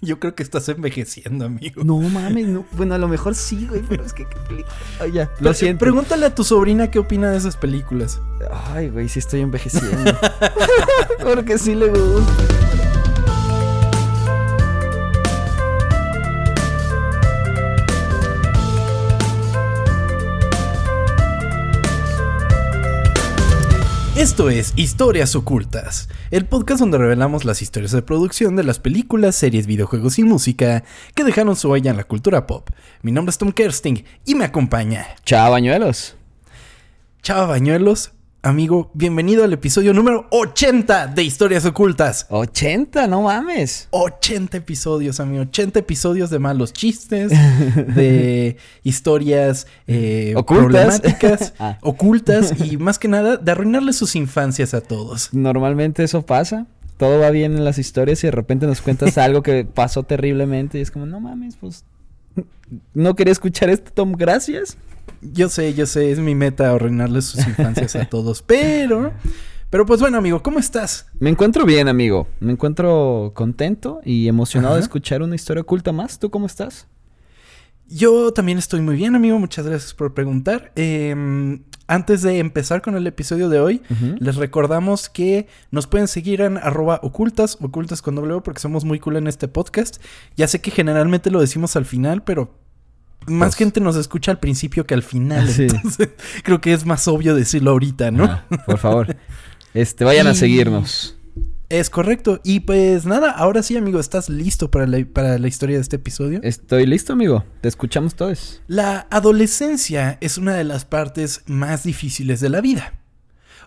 Yo creo que estás envejeciendo, amigo. No mames, no. Bueno, a lo mejor sí, güey, pero es que qué película. Ay, ya, lo siento. Pregúntale a tu sobrina qué opina de esas películas. Ay, güey, sí estoy envejeciendo. Porque sí le gusta. Esto es Historias Ocultas, el podcast donde revelamos las historias de producción de las películas, series, videojuegos y música que dejaron su huella en la cultura pop. Mi nombre es Tom Kersting y me acompaña. Chao, bañuelos. Chao, bañuelos. Amigo, bienvenido al episodio número 80 de Historias Ocultas. 80, no mames. 80 episodios, amigo. 80 episodios de malos chistes, de historias eh, Ocultas. problemáticas, Ah. ocultas y más que nada de arruinarle sus infancias a todos. Normalmente eso pasa. Todo va bien en las historias y de repente nos cuentas algo que pasó terriblemente y es como, no mames, pues no quería escuchar esto, Tom, gracias. Yo sé, yo sé, es mi meta arruinarle sus infancias a todos, pero... Pero pues bueno, amigo, ¿cómo estás? Me encuentro bien, amigo. Me encuentro contento y emocionado de escuchar una historia oculta más. ¿Tú cómo estás? Yo también estoy muy bien, amigo. Muchas gracias por preguntar. Eh, antes de empezar con el episodio de hoy, les recordamos que nos pueden seguir en arroba ocultas, ocultas con W, porque somos muy cool en este podcast. Ya sé que generalmente lo decimos al final, pero más Pues- gente nos escucha al principio que al final. Sí. Entonces, creo que es más obvio decirlo ahorita, ¿no? Ah, por favor. Este, vayan a seguirnos. Es correcto. Y pues nada, ahora sí, amigo, ¿estás listo para la, para la historia de este episodio? Estoy listo, amigo. Te escuchamos todos. La adolescencia es una de las partes más difíciles de la vida.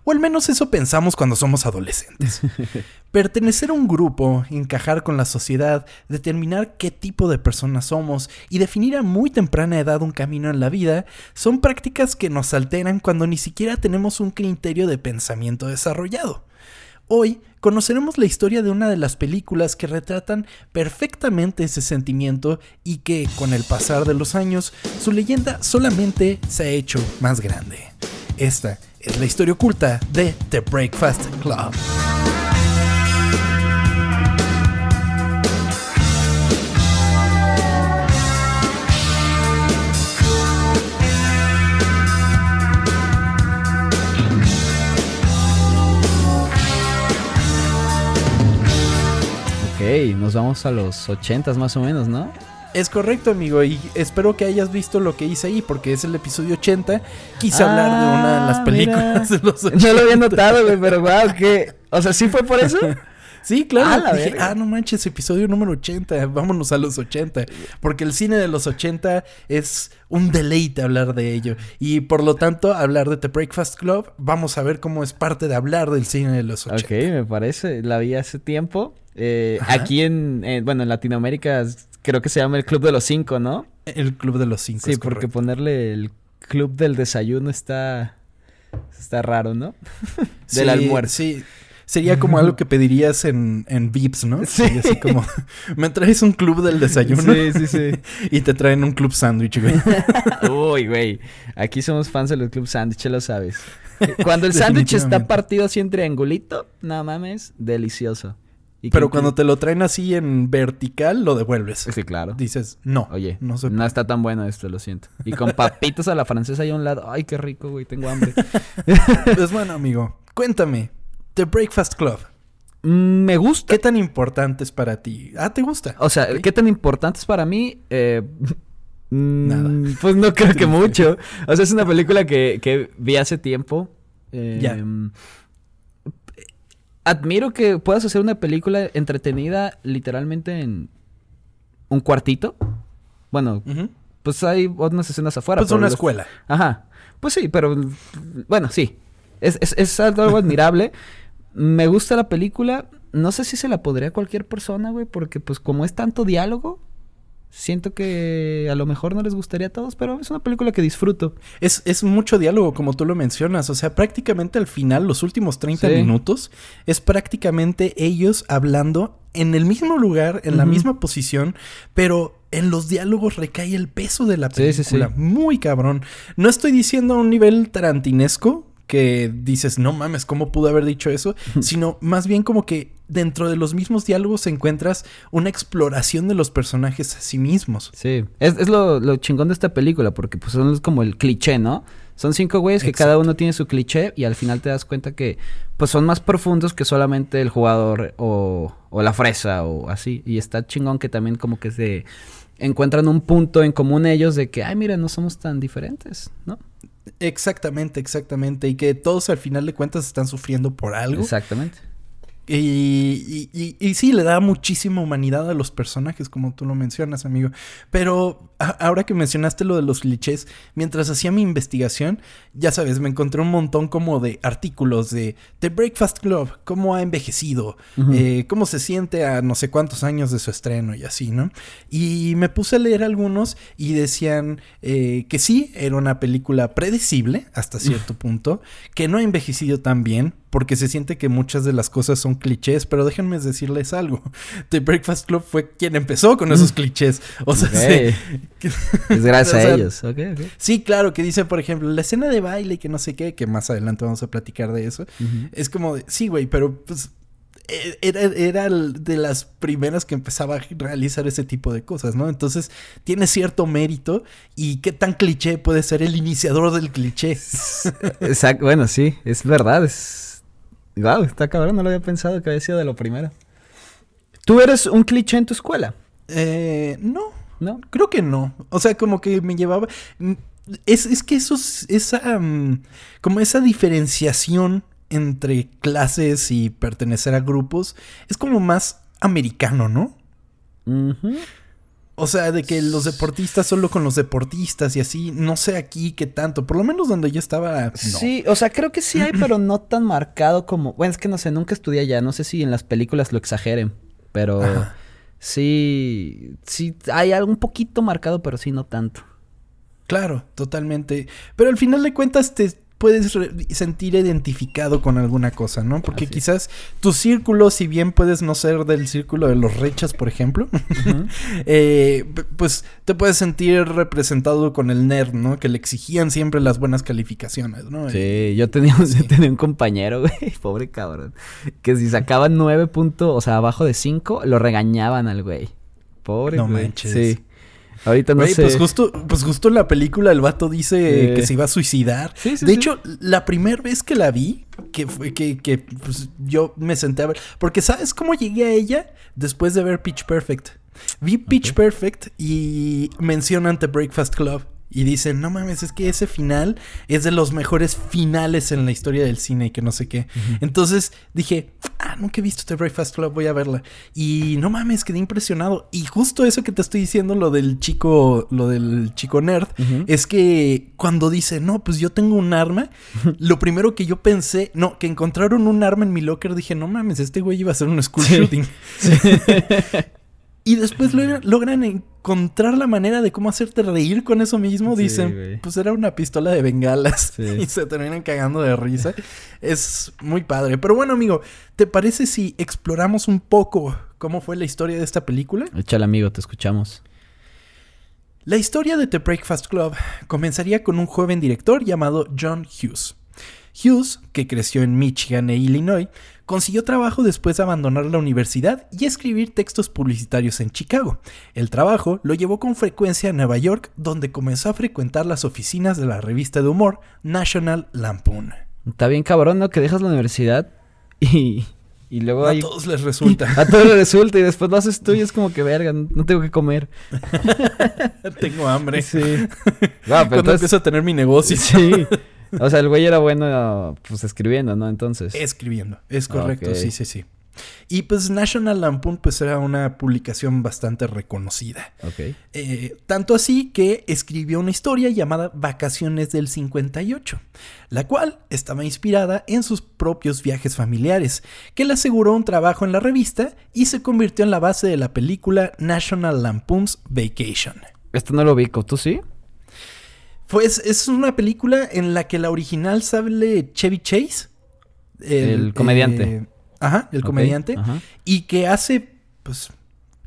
O al menos eso pensamos cuando somos adolescentes. Pertenecer a un grupo, encajar con la sociedad, determinar qué tipo de personas somos y definir a muy temprana edad un camino en la vida son prácticas que nos alteran cuando ni siquiera tenemos un criterio de pensamiento desarrollado. Hoy conoceremos la historia de una de las películas que retratan perfectamente ese sentimiento y que, con el pasar de los años, su leyenda solamente se ha hecho más grande. Esta es la historia oculta de The Breakfast Club. Ok, nos vamos a los ochentas más o menos, ¿no? Es correcto, amigo, y espero que hayas visto lo que hice ahí, porque es el episodio 80. Quise hablar de una de las Ah, películas mira. de los 80. No lo había notado, güey, pero wow, que... O sea, ¿sí fue por eso? Sí, claro. Ah, Dije, ah, no manches, episodio número 80. Vámonos a los 80. Porque el cine de los 80 es un deleite hablar de ello. Y por lo tanto, hablar de The Breakfast Club, vamos a ver cómo es parte de hablar del cine de los 80. Ok, me parece. La vi hace tiempo. Eh, aquí en, eh, bueno, en Latinoamérica creo que se llama el Club de los Cinco, ¿no? El Club de los Cinco. Sí, es porque correcto. ponerle el Club del Desayuno está... Está raro, ¿no? Sí, Del almuerzo. Sí. Sería como algo que pedirías en, en Vips, ¿no? Sí. Así como, me traes un club del desayuno. Sí, sí, sí. y te traen un club sándwich, güey. Uy, güey. Aquí somos fans de los Club Sándwich, lo sabes. Cuando el sándwich está partido así en triangulito, no mames, delicioso. Y Pero que- cuando te lo traen así en vertical, lo devuelves. Sí, claro. Dices, no. Oye, no no, se está tan bueno esto, lo siento. Y con papitas a la francesa ahí a un lado. Ay, qué rico, güey, tengo hambre. Pues bueno, amigo, cuéntame. The Breakfast Club. Mm, Me gusta. ¿Qué tan importante es para ti? Ah, ¿te gusta? O sea. ¿qué tan importante es para mí? Eh, mm, Nada. Pues no creo que mucho. O sea, es una película que, que vi hace tiempo. Eh, Ya. Admiro que puedas hacer una película entretenida literalmente en un cuartito. Bueno, pues hay unas escenas afuera. Pues una los- escuela. Ajá. Pues sí, pero bueno, sí. Es, es, es algo admirable. Me gusta la película. No sé si se la podría a cualquier persona, güey, porque pues como es tanto diálogo, siento que a lo mejor no les gustaría a todos, pero es una película que disfruto. Es, es mucho diálogo, como tú lo mencionas. O sea, prácticamente al final, los últimos 30 Sí. minutos, es prácticamente ellos hablando en el mismo lugar, en la misma posición, pero en los diálogos recae el peso de la Sí, sí, película. sí. Muy cabrón. No estoy diciendo a un nivel tarantinesco, que dices, no mames, ¿cómo pudo haber dicho eso? Sino más bien como que dentro de los mismos diálogos encuentras una exploración de los personajes a sí mismos. Sí, es, es lo, lo chingón de esta película, porque pues son como el cliché, ¿no? Son cinco güeyes que cada uno tiene su cliché y al final te das cuenta que pues son más profundos que solamente el jugador o, o la fresa o así. Y está chingón que también como que se encuentran un punto en común ellos de que, ay, mira, no somos tan diferentes, ¿no? Exactamente, exactamente. Y que todos al final de cuentas están sufriendo por algo. Exactamente. Y, y, y, sí, le da muchísima humanidad a los personajes, como tú lo mencionas, amigo. Pero ahora que mencionaste lo de los clichés, mientras hacía mi investigación, ya sabes, me encontré un montón como de artículos de The Breakfast Club, cómo ha envejecido, eh, cómo se siente a no sé cuántos años de su estreno y así, ¿no? Y me puse a leer algunos y decían eh, que sí, era una película predecible hasta cierto punto, que no ha envejecido tan bien, porque se siente que muchas de las cosas son clichés, pero déjenme decirles algo. The Breakfast Club fue quien empezó con esos clichés. O sea, es gracias a ellos. Sí, claro, que dice, por ejemplo, la escena de baile que no sé qué, que más adelante vamos a platicar de eso. Es como, de, sí, güey, pero pues e, era, era, de las primeras que empezaba a realizar ese tipo de cosas, ¿no? Entonces tiene cierto mérito y qué tan cliché puede ser el iniciador del cliché. Exacto, bueno, sí, es verdad, es Wow, está cabrón, no lo había pensado que había sido de lo primero. ¿Tú eres un cliché en tu escuela? Eh, no. ¿No? Creo que no. O sea, como que me llevaba. Es, es que eso es esa. Mm, como esa diferenciación entre clases y pertenecer a grupos es como más americano, ¿no? O sea, de que los deportistas solo con los deportistas y así, no sé aquí qué tanto, por lo menos donde yo estaba. Sí, o sea, creo que sí hay, pero no tan marcado como. Bueno, es que no sé, nunca estudié allá, no sé si en las películas lo exageren, pero sí, sí, hay algo un poquito marcado, pero sí, no tanto. Claro, totalmente. Pero al final de cuentas te, puedes sentir identificado con alguna cosa, ¿no? Porque quizás tu círculo, si bien puedes no ser del círculo de los rechas, por ejemplo, eh, pues te puedes sentir representado con el nerd, ¿no? Que le exigían siempre las buenas calificaciones, ¿no? Sí, yo tenía, tenía un compañero, güey, pobre cabrón, que si sacaban nueve puntos, o sea, abajo de cinco, lo regañaban al güey. Pobre, no manches. Sí. Ahorita no sé. Pues justo, pues justo en la película el vato dice que se iba a suicidar. de hecho, la primera vez que la vi, que fue que, que pues, yo me senté a ver. Porque ¿sabes cómo llegué a ella? Después de ver Pitch Perfect. Vi Pitch Perfect y mencionan The Breakfast Club. Y dicen, no mames, es que ese final es de los mejores finales en la historia del cine y que no sé qué. Entonces dije, ah, nunca he visto The Breakfast Club, voy a verla. Y no mames, quedé impresionado. Y justo eso que te estoy diciendo, lo del chico, lo del chico nerd, es que cuando dice, no, pues yo tengo un arma, lo primero que yo pensé, no, que encontraron un arma en mi locker, dije, no mames, este güey iba a hacer un school shooting. Y después logran, encontrar la manera de cómo hacerte reír con eso mismo. Dicen, pues era una pistola de bengalas. Y se terminan cagando de risa. es muy padre. Pero bueno, amigo, ¿te parece si exploramos un poco cómo fue la historia de esta película? Échale, amigo, te escuchamos. La historia de The Breakfast Club comenzaría con un joven director llamado John Hughes. Hughes, que creció en Michigan e Illinois, consiguió trabajo después de abandonar la universidad y escribir textos publicitarios en Chicago. El trabajo lo llevó con frecuencia a Nueva York, donde comenzó a frecuentar las oficinas de la revista de humor National Lampoon. Está bien cabrón, ¿no? Que dejas la universidad y, y luego a todos les resulta. A todos les resulta y después lo haces tú y es como que verga, no tengo que comer. tengo hambre. Sí. Cuando empiezo a tener mi negocio. Sí. O sea, el güey era bueno, pues escribiendo, ¿no? Entonces. Escribiendo, es correcto, sí, sí, sí. Y pues National Lampoon pues era una publicación bastante reconocida. Ok. Eh, tanto así que escribió una historia llamada Vacaciones del 58, la cual estaba inspirada en sus propios viajes familiares, que le aseguró un trabajo en la revista y se convirtió en la base de la película National Lampoon's Vacation. Esto no lo ubico, ¿tú sí? Pues es una película en la que la original sale Chevy Chase. El, comediante. Eh, ajá, el comediante. Y que hace, pues,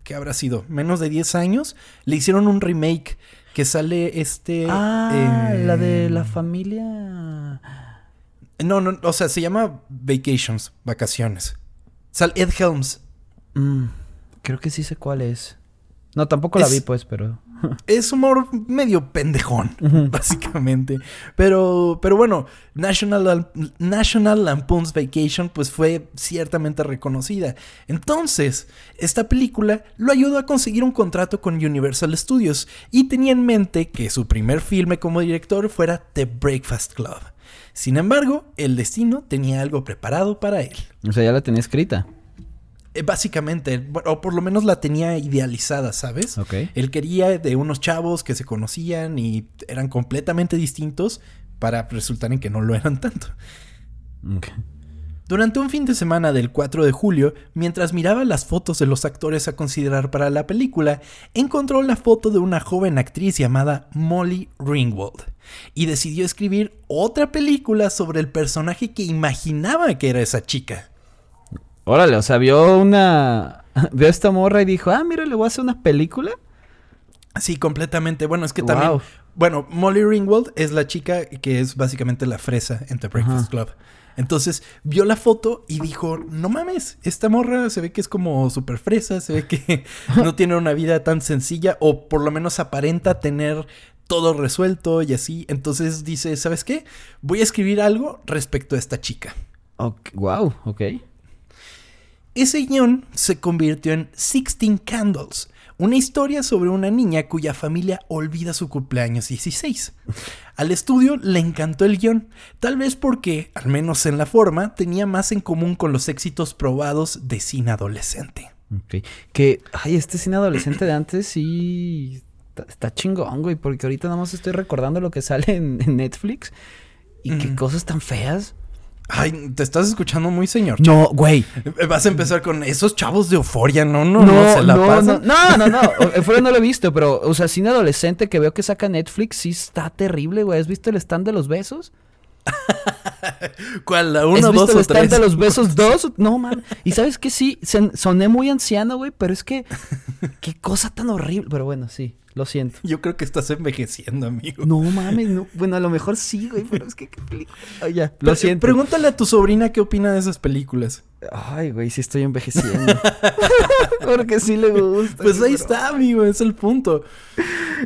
¿qué habrá sido? Menos de 10 años, le hicieron un remake que sale este... Ah, la de la familia... No, no, o sea, se llama Vacations, vacaciones. Sal Ed Helms. Mm, creo que sí sé cuál es. No, tampoco la Es- vi, pues, pero. Es humor medio pendejón, básicamente. Pero, pero bueno, National, National Lampoon's Vacation pues fue ciertamente reconocida. Entonces, esta película lo ayudó a conseguir un contrato con Universal Studios y tenía en mente que su primer filme como director fuera The Breakfast Club. Sin embargo, el destino tenía algo preparado para él. O sea, ya la tenía escrita. Eh, Básicamente, o por lo menos la tenía idealizada, ¿sabes? Ok. Él quería de unos chavos que se conocían y eran completamente distintos para resultar en que no lo eran tanto. Ok. Durante un fin de semana del 4 de julio, mientras miraba las fotos de los actores a considerar para la película, encontró la foto de una joven actriz llamada Molly Ringwald y decidió escribir otra película sobre el personaje que imaginaba que era esa chica. Órale, o sea, vio una. Vio esta morra y dijo, ah, mira, le voy a hacer una película. Sí, completamente. Bueno, es que Wow. también. Bueno, Molly Ringwald es la chica que es básicamente la fresa en The Breakfast Ajá. Club. Entonces vio la foto y dijo: No mames, esta morra se ve que es como súper fresa, se ve que no tiene una vida tan sencilla, o por lo menos aparenta tener todo resuelto y así. Entonces dice: ¿Sabes qué? Voy a escribir algo respecto a esta chica. Wow, ok. Ese guion se convirtió en Sixteen Candles, una historia sobre una niña cuya familia olvida su cumpleaños 16. Al estudio le encantó el guion, tal vez porque, al menos en la forma, tenía más en común con los éxitos probados de cine adolescente. Que, ay, este cine adolescente de antes sí. Está, está chingón, güey. Porque ahorita nada más estoy recordando lo que sale en, en Netflix. Y qué cosas tan feas. Ay, te estás escuchando muy señor. No, güey. Vas a empezar con esos chavos de euforia, no, no, no, se la no, pasan. no, no, no, no. Fuera no lo he visto, pero, o sea, cine adolescente que veo que saca Netflix sí está terrible, güey. ¿Has visto el stand de los besos? ¿Cuál? ¿La ¿Has uno, visto dos el o stand tres? de los besos dos? No, man. Y sabes que sí, soné muy anciano, güey, pero es que qué cosa tan horrible. Pero bueno, sí, lo siento. Yo creo que estás envejeciendo, amigo. No mames, no. Bueno, a lo mejor sí, güey, pero es que qué película. Ya, Pero, lo siento. Pregúntale a tu sobrina qué opina de esas películas. Ay, güey, sí estoy envejeciendo. Porque sí le gusta. Pues ahí pero- está, amigo, es el punto.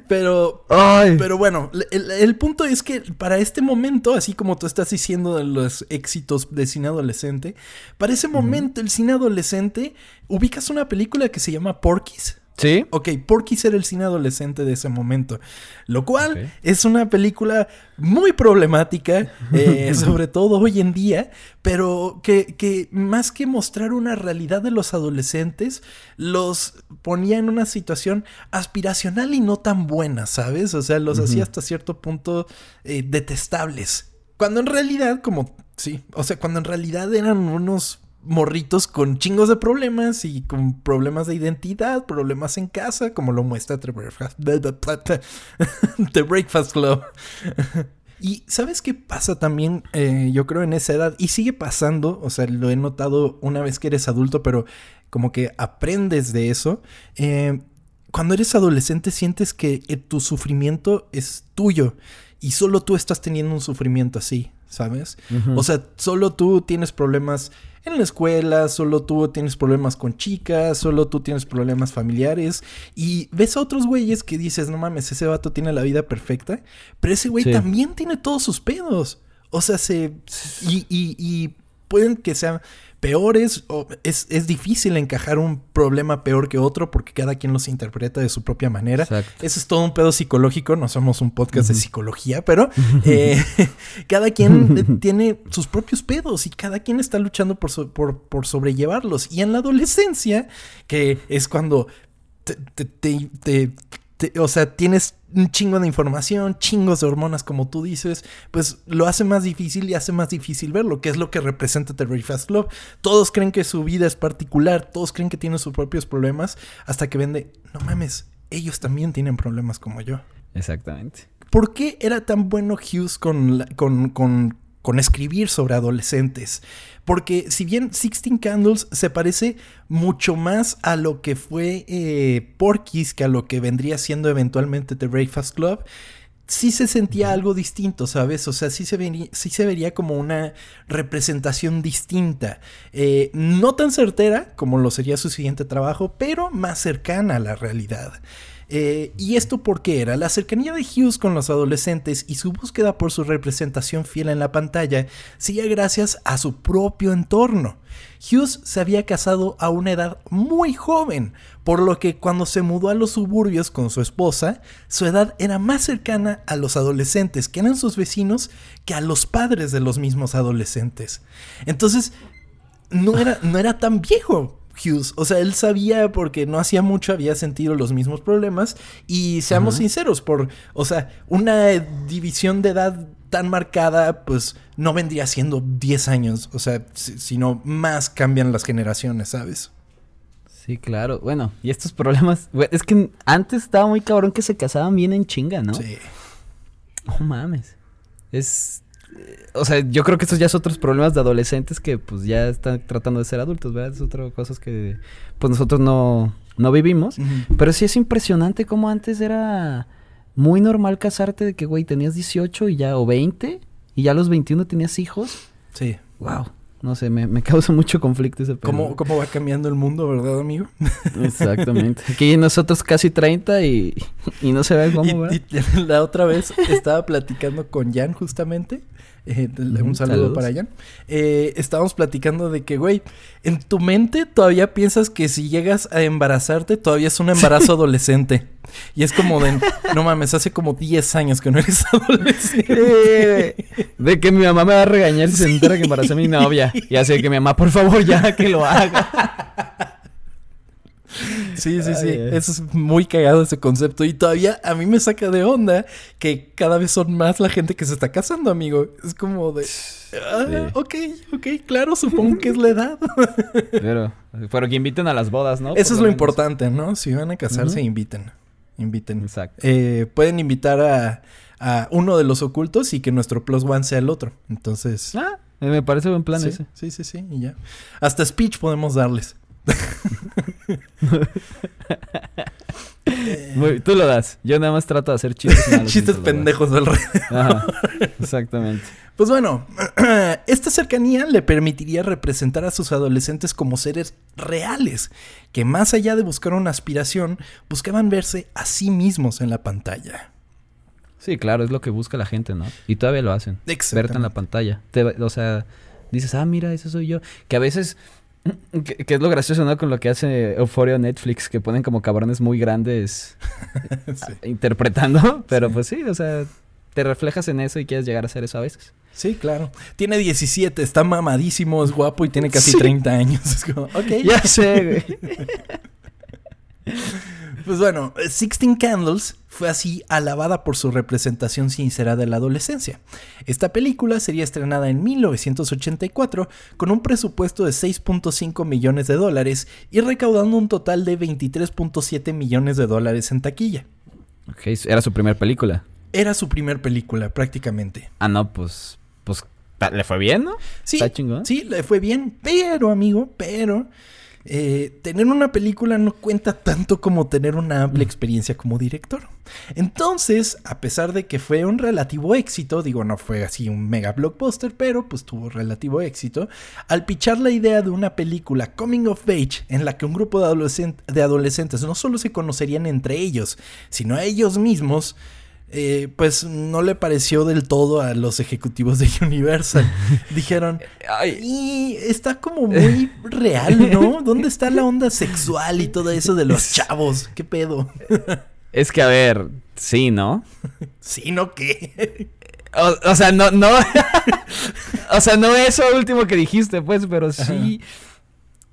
Pero, Ay. pero bueno, el, el punto es que para este momento, así como tú estás diciendo de los éxitos de cine adolescente, para ese momento el cine adolescente, ubicas una película que se llama Porky's. ¿Sí? Ok, Porky's era el cine adolescente de ese momento. Lo cual es una película muy problemática, eh, sobre todo hoy en día, pero que, que más que mostrar una realidad de los adolescentes, los ponía en una situación aspiracional y no tan buena, ¿sabes? O sea, los hacía hasta cierto punto eh, detestables. Cuando en realidad, como, sí, o sea, cuando en realidad eran unos morritos con chingos de problemas y con problemas de identidad, problemas en casa, como lo muestra The Breakfast, Club. Y ¿sabes qué pasa también? Eh, yo creo en esa edad, y sigue pasando, o sea, lo he notado una vez que eres adulto, pero como que aprendes de eso. Eh, cuando eres adolescente sientes que eh, tu sufrimiento es tuyo y solo tú estás teniendo un sufrimiento así, ¿sabes? O sea, solo tú tienes problemas en la escuela, solo tú tienes problemas con chicas, solo tú tienes problemas familiares y ves a otros güeyes que dices, no mames, ese vato tiene la vida perfecta, pero ese güey Sí. también tiene todos sus pedos. O sea, se... Y, y- y pueden que sean peores o es, es difícil encajar un problema peor que otro porque cada quien los interpreta de su propia manera. Exacto. Eso es todo un pedo psicológico, no somos un podcast de psicología, pero eh, cada quien eh, tiene sus propios pedos y cada quien está luchando por, so- por, por sobrellevarlos. Y en la adolescencia, que es cuando te, te- te- te- te- o sea, tienes un chingo de información, chingos de hormonas, como tú dices, pues lo hace más difícil y hace más difícil verlo, que es lo que representa The Very Fast Club. Todos creen que su vida es particular, todos creen que tienen sus propios problemas, hasta que vende, no mames, ellos también tienen problemas como yo. Exactamente. ¿Por qué era tan bueno Hughes con, la- con, con- con escribir sobre adolescentes? Porque si bien Sixteen Candles se parece mucho más a lo que fue eh, Porky's que a lo que vendría siendo eventualmente The Breakfast Club, sí se sentía algo distinto, ¿sabes? O sea, sí se, vería, sí se vería como una representación distinta. Eh, no tan certera como lo sería su siguiente trabajo, pero más cercana a la realidad. Eh, ¿Y esto por qué era? La cercanía de Hughes con los adolescentes y su búsqueda por su representación fiel en la pantalla sigue gracias a su propio entorno. Hughes se había casado a una edad muy joven, por lo que cuando se mudó a los suburbios con su esposa, su edad era más cercana a los adolescentes, que eran sus vecinos, que a los padres de los mismos adolescentes. Entonces, no era, no era tan viejo, Hughes. O sea, él sabía porque no hacía mucho, había sentido los mismos problemas. Y seamos sinceros, por, o sea, una división de edad tan marcada, pues no vendría siendo 10 años. O sea, sino más cambian las generaciones, ¿sabes? Sí, claro. Bueno, y estos problemas, es que antes estaba muy cabrón que se casaban bien en chinga, ¿no? Sí. No mames. Es o sea, yo creo que estos ya son otros problemas de adolescentes que pues ya están tratando de ser adultos, ¿verdad? Es otra cosas que pues nosotros no, no vivimos. Pero sí es impresionante como antes era muy normal casarte de que, güey, tenías 18 y ya, o 20, y ya a los 21 tenías hijos. Sí. Wow. No sé, me, causa mucho conflicto ese ¿Cómo, ¿Cómo va cambiando el mundo, verdad, amigo? Exactamente. Aquí nosotros casi 30 y, y no se ve cómo, y, la otra vez estaba platicando con Jan justamente eh, un saludo para allá. Eh, estábamos platicando de que, güey, en tu mente todavía piensas que si llegas a embarazarte, todavía es un embarazo adolescente. Y es como de, no mames, hace como 10 años que no eres adolescente. de que mi mamá me va a regañar si se entera que embarazé a mi novia. Y así que mi mamá, por favor, ya que lo haga. Sí, sí, sí. Eso es muy cagado ese concepto. Y todavía a mí me saca de onda que cada vez son más la gente que se está casando, amigo. Es como de. Ah, ok, ok, claro, supongo que es la edad. pero, pero que inviten a las bodas, ¿no? Eso es lo, importante, ¿no? Si van a casarse, inviten. Inviten. Exacto. Eh, pueden invitar a, a, uno de los ocultos y que nuestro plus one sea el otro. Entonces. Ah, me parece buen plan sí, ese. Sí, sí, sí. Y ya. Hasta speech podemos darles. Tú lo das. Yo nada más trato de hacer chistes. chistes pendejos del rey. exactamente. Pues bueno, esta cercanía le permitiría representar a sus adolescentes como seres reales, que más allá de buscar una aspiración, buscaban verse a sí mismos en la pantalla. Sí, claro, es lo que busca la gente, ¿no? Y todavía lo hacen. Verte en la pantalla. o sea, dices, ah, mira, ese soy yo. Que a veces que, es lo gracioso, ¿no? Con lo que hace Euphoria Netflix, que ponen como cabrones muy grandes interpretando. Pero pues sí, o sea, te reflejas en eso y quieres llegar a hacer eso a veces. Sí, claro. Tiene 17, está mamadísimo, es guapo y tiene casi 30 años. Es como, ok. Ya sé, güey. Pues bueno, Sixteen Candles fue así alabada por su representación sincera de la adolescencia. Esta película sería estrenada en 1984 con un presupuesto de 6.5 millones de dólares y recaudando un total de 23.7 millones de dólares en taquilla. Ok, era su primera película. Era su primera película, prácticamente. Ah, no, pues, pues, ¿le fue bien, no? Sí, sí, le fue bien, pero, amigo, pero eh, tener una película no cuenta tanto como tener una amplia experiencia como director. Entonces, a pesar de que fue un relativo éxito, digo, no fue así un mega blockbuster, pero pues tuvo relativo éxito, al pichar la idea de una película coming of age en la que un grupo de, de adolescentes no solo se conocerían entre ellos, sino a ellos mismos, eh, pues no le pareció del todo a los ejecutivos de Universal. Dijeron, y está como muy real, ¿no? ¿Dónde está la onda sexual y todo eso de los chavos? ¿Qué pedo? Es que, a ver, sí, ¿no? Sí, ¿no qué? O, sea, no, no. o sea, no eso último que dijiste, pues, pero sí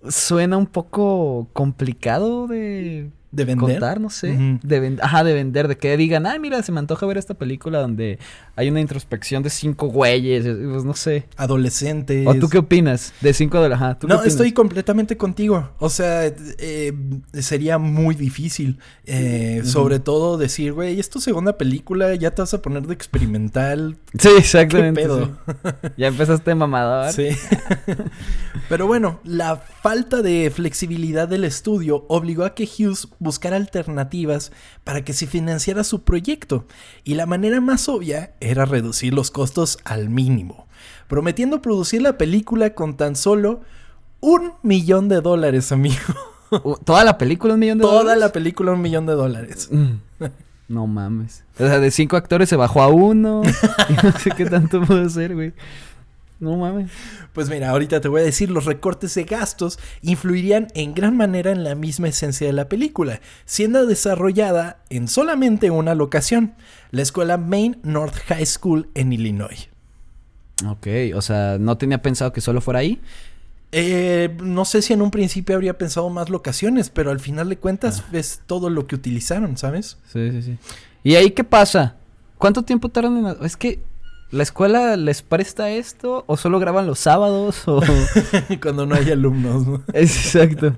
suena un poco complicado de de vender. Contar, no sé. de Ajá, de vender. De que digan, ah, mira, se me antoja ver esta película donde hay una introspección de cinco güeyes. Pues no sé. Adolescentes. ¿O tú qué opinas? De cinco de Ajá. no, estoy completamente contigo. O sea, eh, sería muy difícil. Eh, sobre todo decir, güey, es tu segunda película, ya te vas a poner de experimental. Sí, exactamente. ¿Qué pedo? Ya empezaste mamador. Sí. Pero bueno, la falta de flexibilidad del estudio obligó a que Hughes buscar alternativas para que se financiara su proyecto, y la manera más obvia era reducir los costos al mínimo, prometiendo producir la película con tan solo un millón de dólares, amigo. ¿Toda la película un millón de Toda dólares? la película un millón de dólares. Mm. No mames. O sea, de cinco actores se bajó a uno. no sé qué tanto puede ser, güey. No mames. Pues mira, ahorita te voy a decir, los recortes de gastos influirían en gran manera en la misma esencia de la película, siendo desarrollada en solamente una locación, la escuela Main North High School en Illinois. Ok, o sea, no tenía pensado que solo fuera ahí. Eh, no sé si en un principio habría pensado más locaciones, pero al final de cuentas es todo lo que utilizaron, ¿sabes? Sí, sí, sí. ¿Y ahí qué pasa? ¿Cuánto tiempo tardan en...? Es que la escuela les presta esto o solo graban los sábados o... Cuando no hay alumnos, ¿no? Exacto.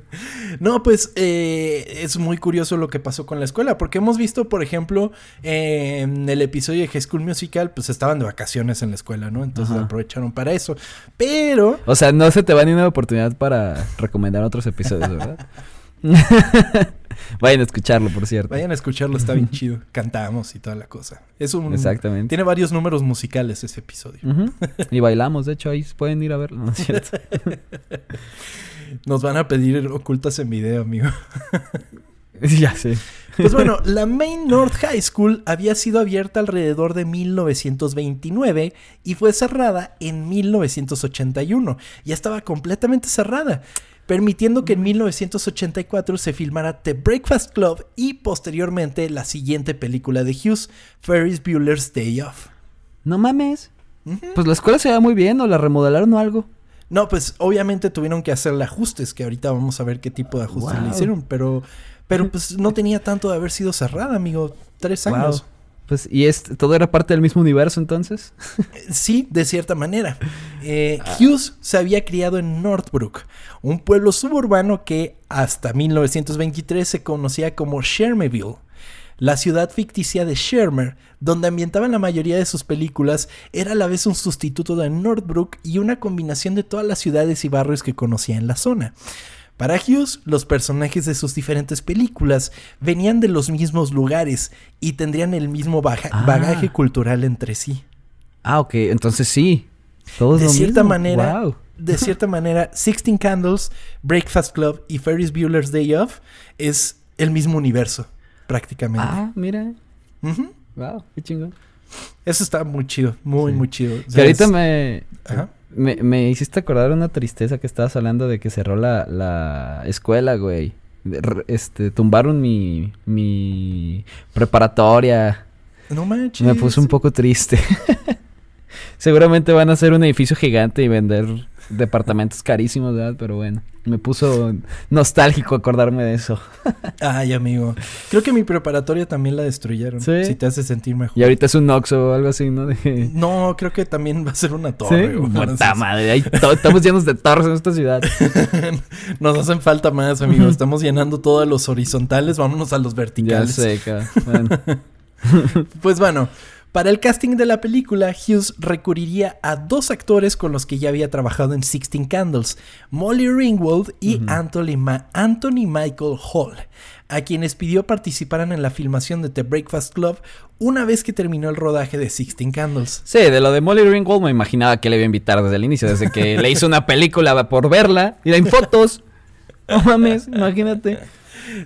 No, pues eh, es muy curioso lo que pasó con la escuela, porque hemos visto, por ejemplo, eh, en el episodio de High School Musical, pues estaban de vacaciones en la escuela, ¿no? Entonces Ajá. aprovecharon para eso. Pero, O sea, no se te va ni una oportunidad para recomendar otros episodios, ¿verdad? Vayan a escucharlo, por cierto. vayan a escucharlo, está bien chido. Cantamos y toda la cosa. Es un... Exactamente. Tiene varios números musicales ese episodio. Y bailamos, de hecho, ahí pueden ir a verlo, ¿no es cierto? Nos van a pedir ocultas en video, amigo. ya sé. Pues bueno, la Main North High School había sido abierta alrededor de 1929 y fue cerrada en 1981. Ya estaba completamente cerrada, permitiendo que en 1984 se filmara The Breakfast Club y posteriormente la siguiente película de Hughes, Ferris Bueller's Day Off. No mames. Pues la escuela se veía muy bien, o la remodelaron o algo. No, pues obviamente tuvieron que hacerle ajustes, que ahorita vamos a ver qué tipo de ajustes le hicieron, pero, pero pues no tenía tanto de haber sido cerrada, amigo. Tres años. Wow. Pues, ¿y este, todo era parte del mismo universo entonces? Sí, de cierta manera. Eh, Hughes se había criado en Northbrook, un pueblo suburbano que hasta 1923 se conocía como Shermerville. La ciudad ficticia de Shermer, donde ambientaban la mayoría de sus películas, era a la vez un sustituto de Northbrook y una combinación de todas las ciudades y barrios que conocía en la zona. Para Hughes, los personajes de sus diferentes películas venían de los mismos lugares y tendrían el mismo baja- Ah. bagaje cultural entre sí. Ah, ok, entonces sí. Todo es De cierta mismo. manera, Wow. de cierta manera, Sixteen Candles, Breakfast Club y Ferris Bueller's Day Off es el mismo universo, prácticamente. Ah, mira. Wow, qué chingón. Eso está muy chido, muy, Sí. muy chido. O Que sea, ahorita es- me, Ajá. Me, me hiciste acordar una tristeza que estabas hablando de que cerró la, la escuela, güey. Este, tumbaron mi, mi preparatoria. No manches. Me puso un poco triste. Seguramente van a hacer un edificio gigante y vender departamentos carísimos, ¿verdad? Pero bueno, me puso nostálgico acordarme de eso. Ay, amigo. Creo que mi preparatoria también la destruyeron. Sí. Si te hace sentir mejor. Y ahorita es un Oxxo o algo así, ¿no? De... No, creo que también va a ser una torre. ¿Sí? Puta madre, ahí estamos llenos de torres en esta ciudad. Nos hacen falta más, amigo. Estamos llenando todos los horizontales. Vámonos a los ya verticales. sé, cabrón. Bueno. Pues bueno, para el casting de la película, Hughes recurriría a dos actores con los que ya había trabajado en Sixteen Candles, Molly Ringwald y. Anthony, Ma- Anthony Michael Hall, a quienes pidió participaran en la filmación de The Breakfast Club una vez que terminó el rodaje de Sixteen Candles. Sí, de lo de Molly Ringwald me imaginaba que le iba a invitar desde el inicio, desde que le hizo una película por verla y en fotos. No mames, imagínate.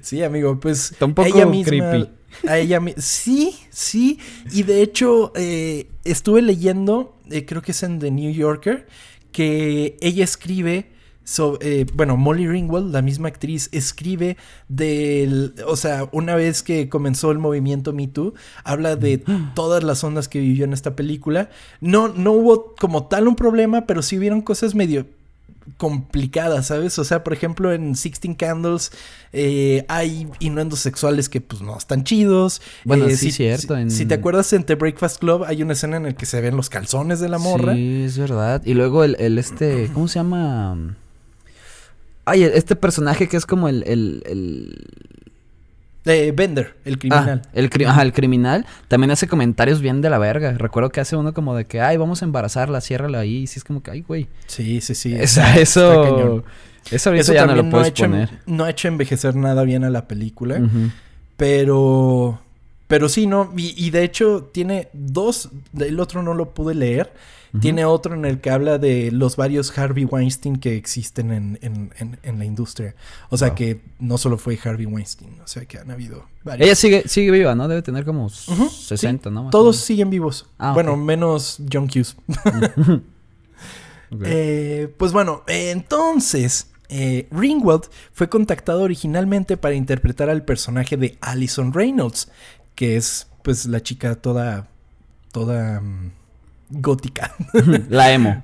Sí, amigo, pues Está un poco ella misma, creepy. A ella sí, sí. Y de hecho, eh, estuve leyendo, eh, creo que es en The New Yorker, que ella escribe. sobre bueno, Molly Ringwald, la misma actriz, escribe del. O sea, una vez que comenzó el movimiento Me Too, habla de todas las ondas que vivió en esta película. No, no hubo como tal un problema, pero sí hubieron cosas medio complicadas, ¿sabes? O sea, por ejemplo, en Sixteen Candles eh, hay innuendos sexuales que pues no están chidos. Bueno, Eh, sí, si, cierto, Si, en- si te acuerdas en The Breakfast Club hay una escena en la que se ven los calzones de la morra. Sí, es verdad. Y luego el, el este, ¿cómo se llama? Ay, este personaje que es como el, el, el... Eh, Bender, el criminal. Ah, el, cri- ajá, el criminal también hace comentarios bien de la verga. Recuerdo que hace uno como de que, ay, vamos a embarazarla, ciérrala ahí. Y sí es como que, ay, güey. Sí, sí, sí. Esa- está- está eso, cañón. Eso ahorita Eso ya no lo no, ha puedes hecho, poner. no ha hecho envejecer nada bien a la película. Pero. Pero sí, ¿no? Y, y de hecho tiene dos. El otro no lo pude leer. Tiene otro en el que habla de los varios Harvey Weinstein que existen en, en- en- en la industria. O sea Wow. que no solo fue Harvey Weinstein. O sea que han habido varios. Ella sigue, sigue viva, ¿no? Debe tener como Ujú, 60, sí. ¿no? Más Todos siguen vivos. Ah, bueno, menos John Hughes. Eh, pues bueno, eh, entonces eh, Ringwald fue contactado originalmente para interpretar al personaje de Allison Reynolds, que es pues la chica toda, toda mm, gótica. La emo.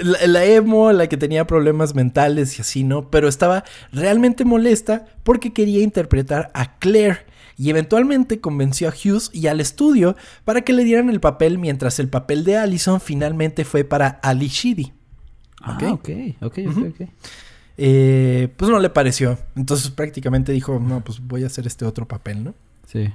la, la emo, la que tenía problemas mentales y así, ¿no? Pero estaba realmente molesta porque quería interpretar a Claire. Y eventualmente convenció a Hughes y al estudio para que le dieran el papel mientras el papel de Allison finalmente fue para Ali Sheedy. Ah, Ok. ok, ok, ok, Ujú. ok. Eh, pues no le pareció. Entonces prácticamente dijo, no, pues voy a hacer este otro papel, ¿no? Sí.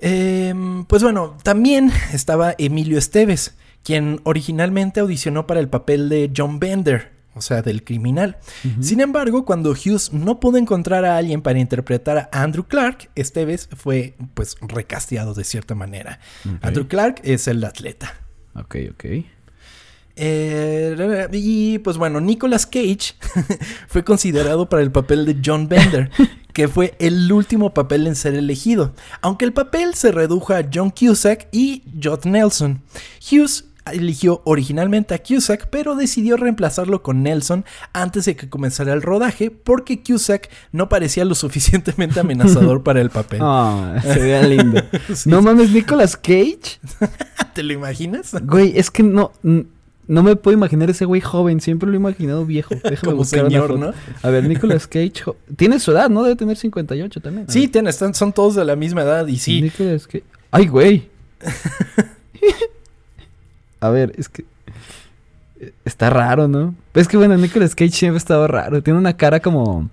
Em, pues bueno, también estaba Emilio Esteves, quien originalmente audicionó para el papel de John Bender, o sea, del criminal. Sin embargo, cuando Hughes no pudo encontrar a alguien para interpretar a Andrew Clark, Esteves fue pues recasteado de cierta manera. Andrew Clark es el atleta. Ok, ok. Eh, y pues bueno, Nicolas Cage fue considerado para el papel de John Bender, que fue el último papel en ser elegido, aunque el papel se redujo a John Cusack y Judd Nelson. Hughes eligió originalmente a Cusack, pero decidió reemplazarlo con Nelson antes de que comenzara el rodaje, porque Cusack no parecía lo suficientemente amenazador para el papel. Ah, se veía lindo. Sí. No mames, Nicolas Cage. ¿Te lo imaginas? Güey, es que no. No me puedo imaginar ese güey joven. Siempre lo he imaginado viejo. Déjame Como buscar una señor, foto. ¿no? A ver, Nicolas Cage. jo- Tiene su edad, ¿no? Debe tener 58 también. Sí, tiene, están, son todos de la misma edad y sí. Nicolas Cage. Ay, güey. A ver, es que. eh, Está raro, ¿no? Es que bueno, Nicolas Cage siempre ha estado raro. Tiene una cara como.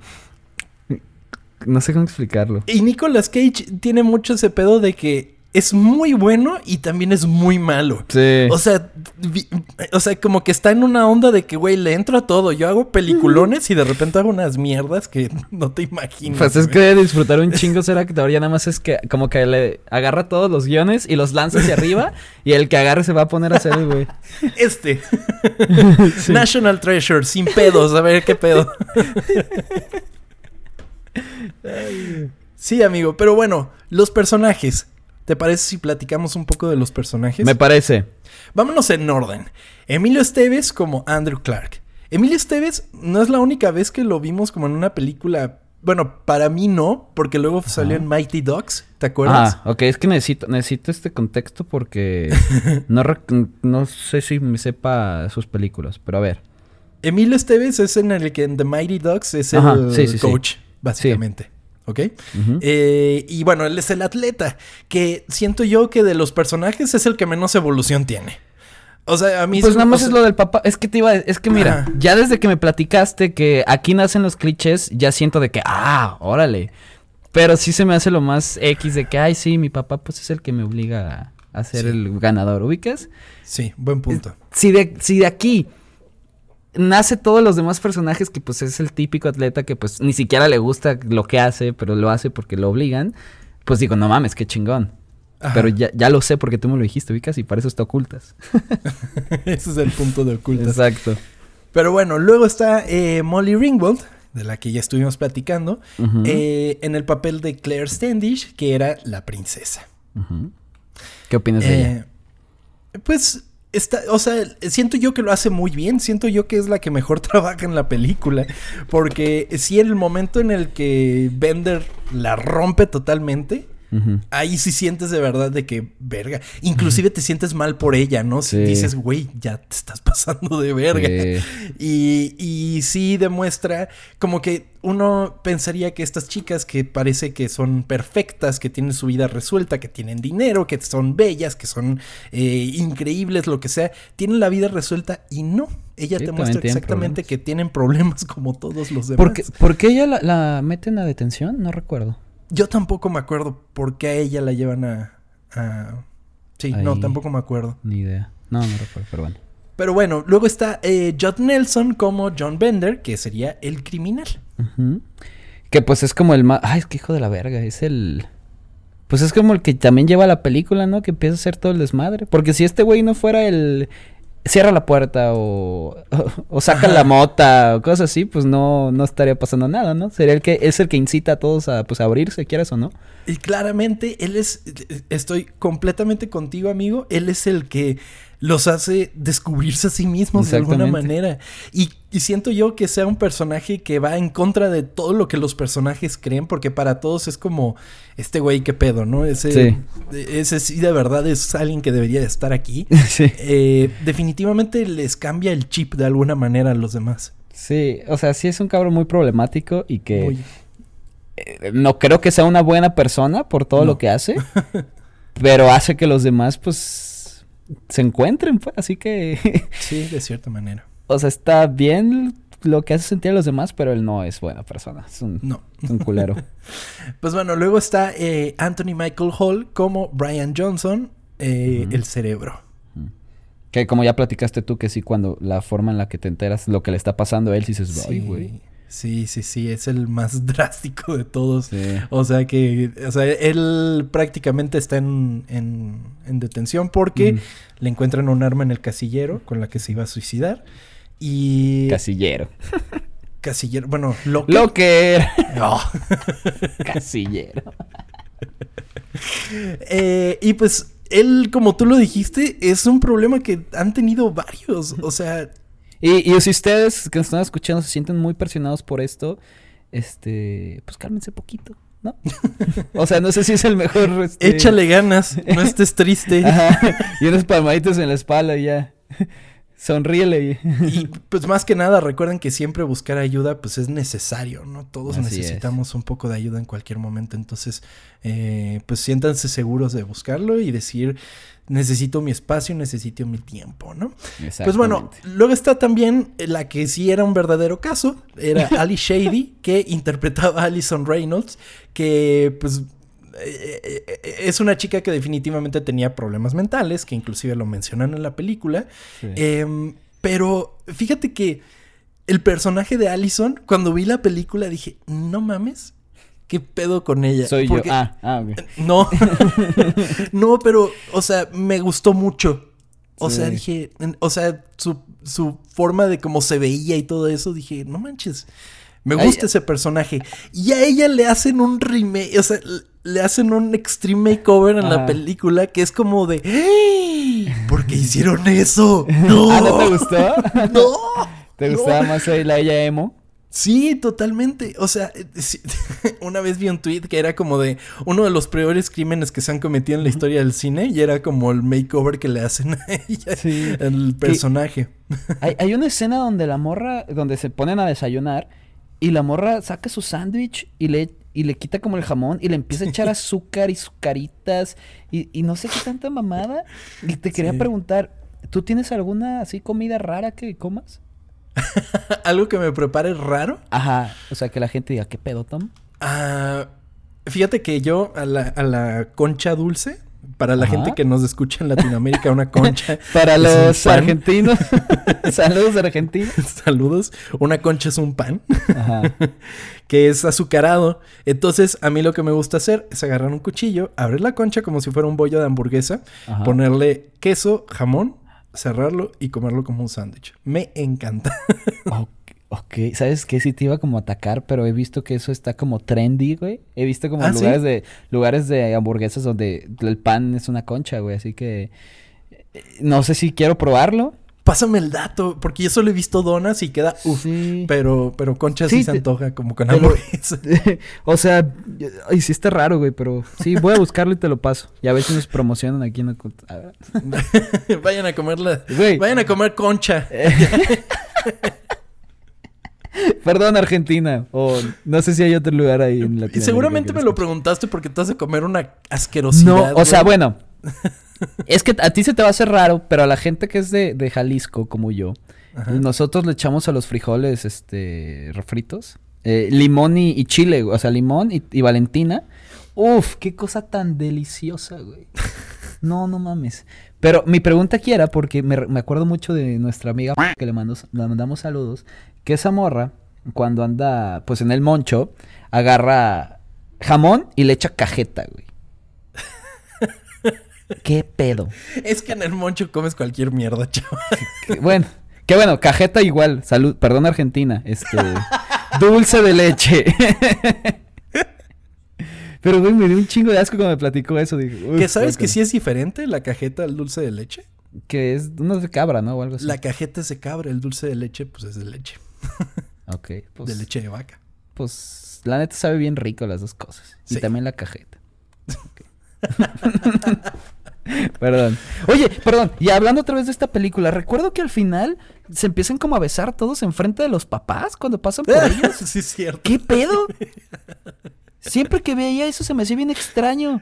No sé cómo explicarlo. Y Nicolas Cage tiene mucho ese pedo de que es muy bueno y también es muy malo. Sí. O sea, vi- o sea, como que está en una onda de que, güey, le entro a todo. Yo hago peliculones y de repente hago unas mierdas que no te imaginas. Pues es güey. que disfrutar un chingo ser actor. Ya nada más es que como que le agarra todos los guiones y los lanza hacia arriba. Y el que agarre se va a poner a hacer güey. Este. Sí. National Treasure, sin pedos. A ver qué pedo. sí, amigo. Pero bueno, los personajes. ¿Te parece si platicamos un poco de los personajes? Me parece. Vámonos en orden. Emilio Esteves como Andrew Clark. Emilio Esteves no es la única vez que lo vimos como en una película. Bueno, para mí no, porque luego salió en Mighty Ducks, ¿te acuerdas? Ah, ok. Es que necesito, necesito este contexto porque no, no sé si me sepa sus películas. Pero a ver. Emilio Esteves es en el que en The Mighty Ducks es Ajá, el sí, sí, sí. coach, básicamente. ¿Ok? Eh, y bueno, él es el atleta, que siento yo que de los personajes es el que menos evolución tiene. O sea, a mí... Pues nada o más sea, es lo del papá. Es que te iba a- Es que mira, ya desde que me platicaste que aquí nacen los clichés, ya siento de que, ah, órale. Pero sí se me hace lo más X de que, ay, sí, mi papá pues es el que me obliga a, a ser Sí. el ganador, ¿ubicas? Sí, buen punto. Si de, si de aquí nace todos los demás personajes que pues es el típico atleta que pues ni siquiera le gusta lo que hace, pero lo hace porque lo obligan, pues digo, no mames, qué chingón. Ajá. Pero ya, ya lo sé porque tú me lo dijiste, ubicas, y para eso está ocultas. Ese es el punto de ocultas. Exacto. Pero bueno, luego está eh, Molly Ringwald, de la que ya estuvimos platicando, eh, en el papel de Claire Standish, que era la princesa. ¿Qué opinas de ella? Eh, pues, está, o sea, siento yo que lo hace muy bien, siento yo que es la que mejor trabaja en la película, porque si en el momento en el que Bender la rompe totalmente, Ahí sí sientes de verdad de que, verga, inclusive te sientes mal por ella, ¿no? Si dices, güey, ya te estás pasando de verga. Sí. Y, y sí demuestra como que uno pensaría que estas chicas que parece que son perfectas, que tienen su vida resuelta, que tienen dinero, que son bellas, que son eh, increíbles, lo que sea, tienen la vida resuelta y no. Ella Sí, te muestra exactamente problemas. que tienen problemas como todos los demás. ¿Por qué, por qué ella la, la meten a detención? No recuerdo. Yo tampoco me acuerdo por qué a ella la llevan a... a- Sí, no, tampoco me acuerdo. Ni idea. No, no recuerdo, pero bueno. Pero bueno, luego está eh, Judd Nelson como John Bender, que sería el criminal. Que pues es como el más... Ay, es que hijo de la verga, es el... Pues es como el que también lleva la película, ¿no? Que empieza a hacer todo el desmadre. Porque si este güey no fuera el... Cierra la puerta o, o, saca la mota o cosas así, pues no, no estaría pasando nada, ¿no? Sería el que es el que incita a todos a pues a abrirse, quieras o no. Y claramente él es, estoy completamente contigo, amigo, él es el que los hace descubrirse a sí mismos de alguna manera. Y, y siento yo que sea un personaje que va en contra de todo lo que los personajes creen, porque para todos es como, este güey, qué pedo, ¿no? Ese Sí. ese sí de verdad es alguien que debería de estar aquí. sí. Eh, definitivamente les cambia el chip de alguna manera a los demás. Sí, o sea, sí es un cabrón muy problemático y que eh, no creo que sea una buena persona por todo No. lo que hace, pero hace que los demás pues se encuentren, pues, así que sí, de cierta manera. o sea, está bien lo que hace sentir a los demás, pero él no es buena persona, es un, No. es un culero. Pues bueno, luego está eh, Anthony Michael Hall como Brian Johnson, eh, el cerebro. que como ya platicaste tú que sí cuando la forma en la que te enteras lo que le está pasando a él sí dices, "Ay, güey." Sí, sí, sí, es el más drástico de todos. Sí. O sea que, o sea, él prácticamente está en, en, en detención porque Ujú. le encuentran un arma en el casillero con la que se iba a suicidar. Y Casillero. casillero, bueno, lo Lo que era. No. Casillero. Eh, y pues él, como tú lo dijiste, es un problema que han tenido varios. O sea, Y, y si ustedes que nos están escuchando se sienten muy presionados por esto, este, pues cálmense poquito, ¿no? o sea, no sé si es el mejor. este- échale ganas, no estés triste. Ajá, y unos palmaditos en la espalda y ya. Sonríele. y- pues más que nada, recuerden que siempre buscar ayuda pues es necesario, ¿no? Todos Así necesitamos un poco de ayuda en cualquier momento, entonces eh, pues siéntanse seguros de buscarlo y decir necesito mi espacio, necesito mi tiempo, ¿no? Pues bueno, luego está también la que sí era un verdadero caso, era Ali Shady, que interpretaba a Alison Reynolds, que pues es una chica que definitivamente tenía problemas mentales, que inclusive lo mencionan en la película. Sí. Em, pero fíjate que el personaje de Allison, cuando vi la película, dije, no mames, ¿qué pedo con ella? Soy Porque- yo. Ah, ah, ok. No, no, pero, o sea, me gustó mucho. O Sí. sea, dije, o sea, su, su forma de cómo se veía y todo eso, dije, no manches, me Ay, gusta ese personaje. Y a ella le hacen un remake, o sea, le hacen un extreme makeover en la película que es como de, ¡Ah! ¿por qué hicieron eso? No. Ah, ¿no te gustó? No. ¿Te no. gustaba más ahí la ella emo? Sí, totalmente. O sea, eh, una vez vi un tweet que era como de uno de los peores crímenes que se han cometido en la historia del cine y era como el makeover que le hacen a ella, Sí. el personaje. Hay, hay una escena donde la morra, donde se ponen a desayunar y la morra saca su sándwich y le, y le quita como el jamón y le empieza a echar azúcar y sucaritas y, y no sé qué tanta mamada. Y te quería Sí. preguntar, ¿tú tienes alguna así comida rara que comas? Algo que me prepare raro. Ajá, o sea, que la gente diga, ¿qué pedo, Tom? Ah, fíjate que yo a la, a la concha dulce, para la Ajá. gente que nos escucha en Latinoamérica, una concha. Para los argentinos, saludos argentinos. Saludos. Una concha es un pan. Ajá. que es azucarado. Entonces, a mí lo que me gusta hacer es agarrar un cuchillo, abrir la concha como si fuera un bollo de hamburguesa, Ajá. ponerle queso, jamón, cerrarlo y comerlo como un sándwich. Me encanta. Ok, ok. ¿sabes qué? Sí te iba como a atacar, pero he visto que eso está como trendy, güey. He visto como ¿Ah, sí? lugares de lugares de hamburguesas donde el pan es una concha, güey. Así que eh, no sé si quiero probarlo. Pásame el dato, porque yo solo he visto donas y queda uff. Sí. Pero, pero concha sí, Sí, se te- antoja como con te lo- hamburguesa. o sea, está raro, güey, pero sí, voy a buscarlo y te lo paso. Y a si nos promocionan aquí en la... a vayan a comerla. Güey. Vayan a comer concha. Perdón, Argentina. O no sé si hay otro lugar ahí en Y Latinoamérica. seguramente me lo preguntaste porque te vas a comer una asquerosidad. No, o sea, bueno. Es que a ti se te va a hacer raro, pero a la gente que es de, de Jalisco, como yo, Ajá. nosotros le echamos a los frijoles, este, refritos, eh, limón y, y chile, o sea, limón y, y valentina. Uf, qué cosa tan deliciosa, güey. No, no mames. Pero mi pregunta aquí era porque me, me acuerdo mucho de nuestra amiga que le, mando, le mandamos saludos, que esa morra, cuando anda pues en el moncho, agarra jamón y le echa cajeta, güey. ¿Qué pedo? Es que en el moncho comes cualquier mierda, chaval. Que- bueno, qué bueno, cajeta igual. Salud, perdón Argentina. Este dulce de leche. Pero güey, me dio un chingo de asco cuando me platicó eso. Dije, "Uy, ¿Que sabes que guácala". sí es diferente la cajeta al dulce de leche? Que es uno de cabra, ¿no? O algo así. La cajeta es de cabra, el dulce de leche, pues es de leche. Ok, pues, de leche de vaca. pues la neta sabe bien rico las dos cosas. Y también la cajeta. Perdón. Oye, perdón. Y hablando otra vez de esta película, recuerdo que al final se empiezan como a besar todos enfrente de los papás cuando pasan por ellos. sí, es cierto. ¿Qué pedo? Siempre que veía eso se me hacía bien extraño.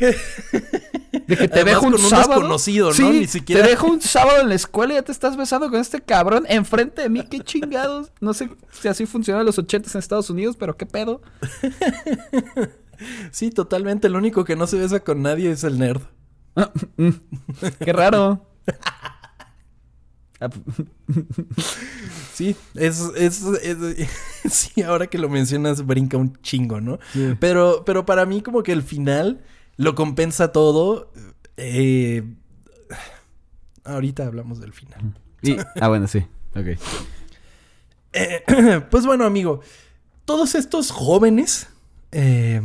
De que te Además, dejo un, con un sábado. desconocido, ¿no? Sí, Ni siquiera- Te dejo un sábado en la escuela y ya te estás besando con este cabrón enfrente de mí. Qué chingados. No sé si así funciona en los ochentas en Estados Unidos, pero qué pedo. Sí, totalmente. Lo único que no se besa con nadie es el nerd. Mm, qué raro. Sí, es, es, es- sí, ahora que lo mencionas brinca un chingo, ¿no? Sí. Pero, pero para mí como que el final lo compensa todo. Eh, ahorita hablamos del final. y- ah, bueno, sí. Ok. Eh, pues bueno, amigo, todos estos jóvenes, eh,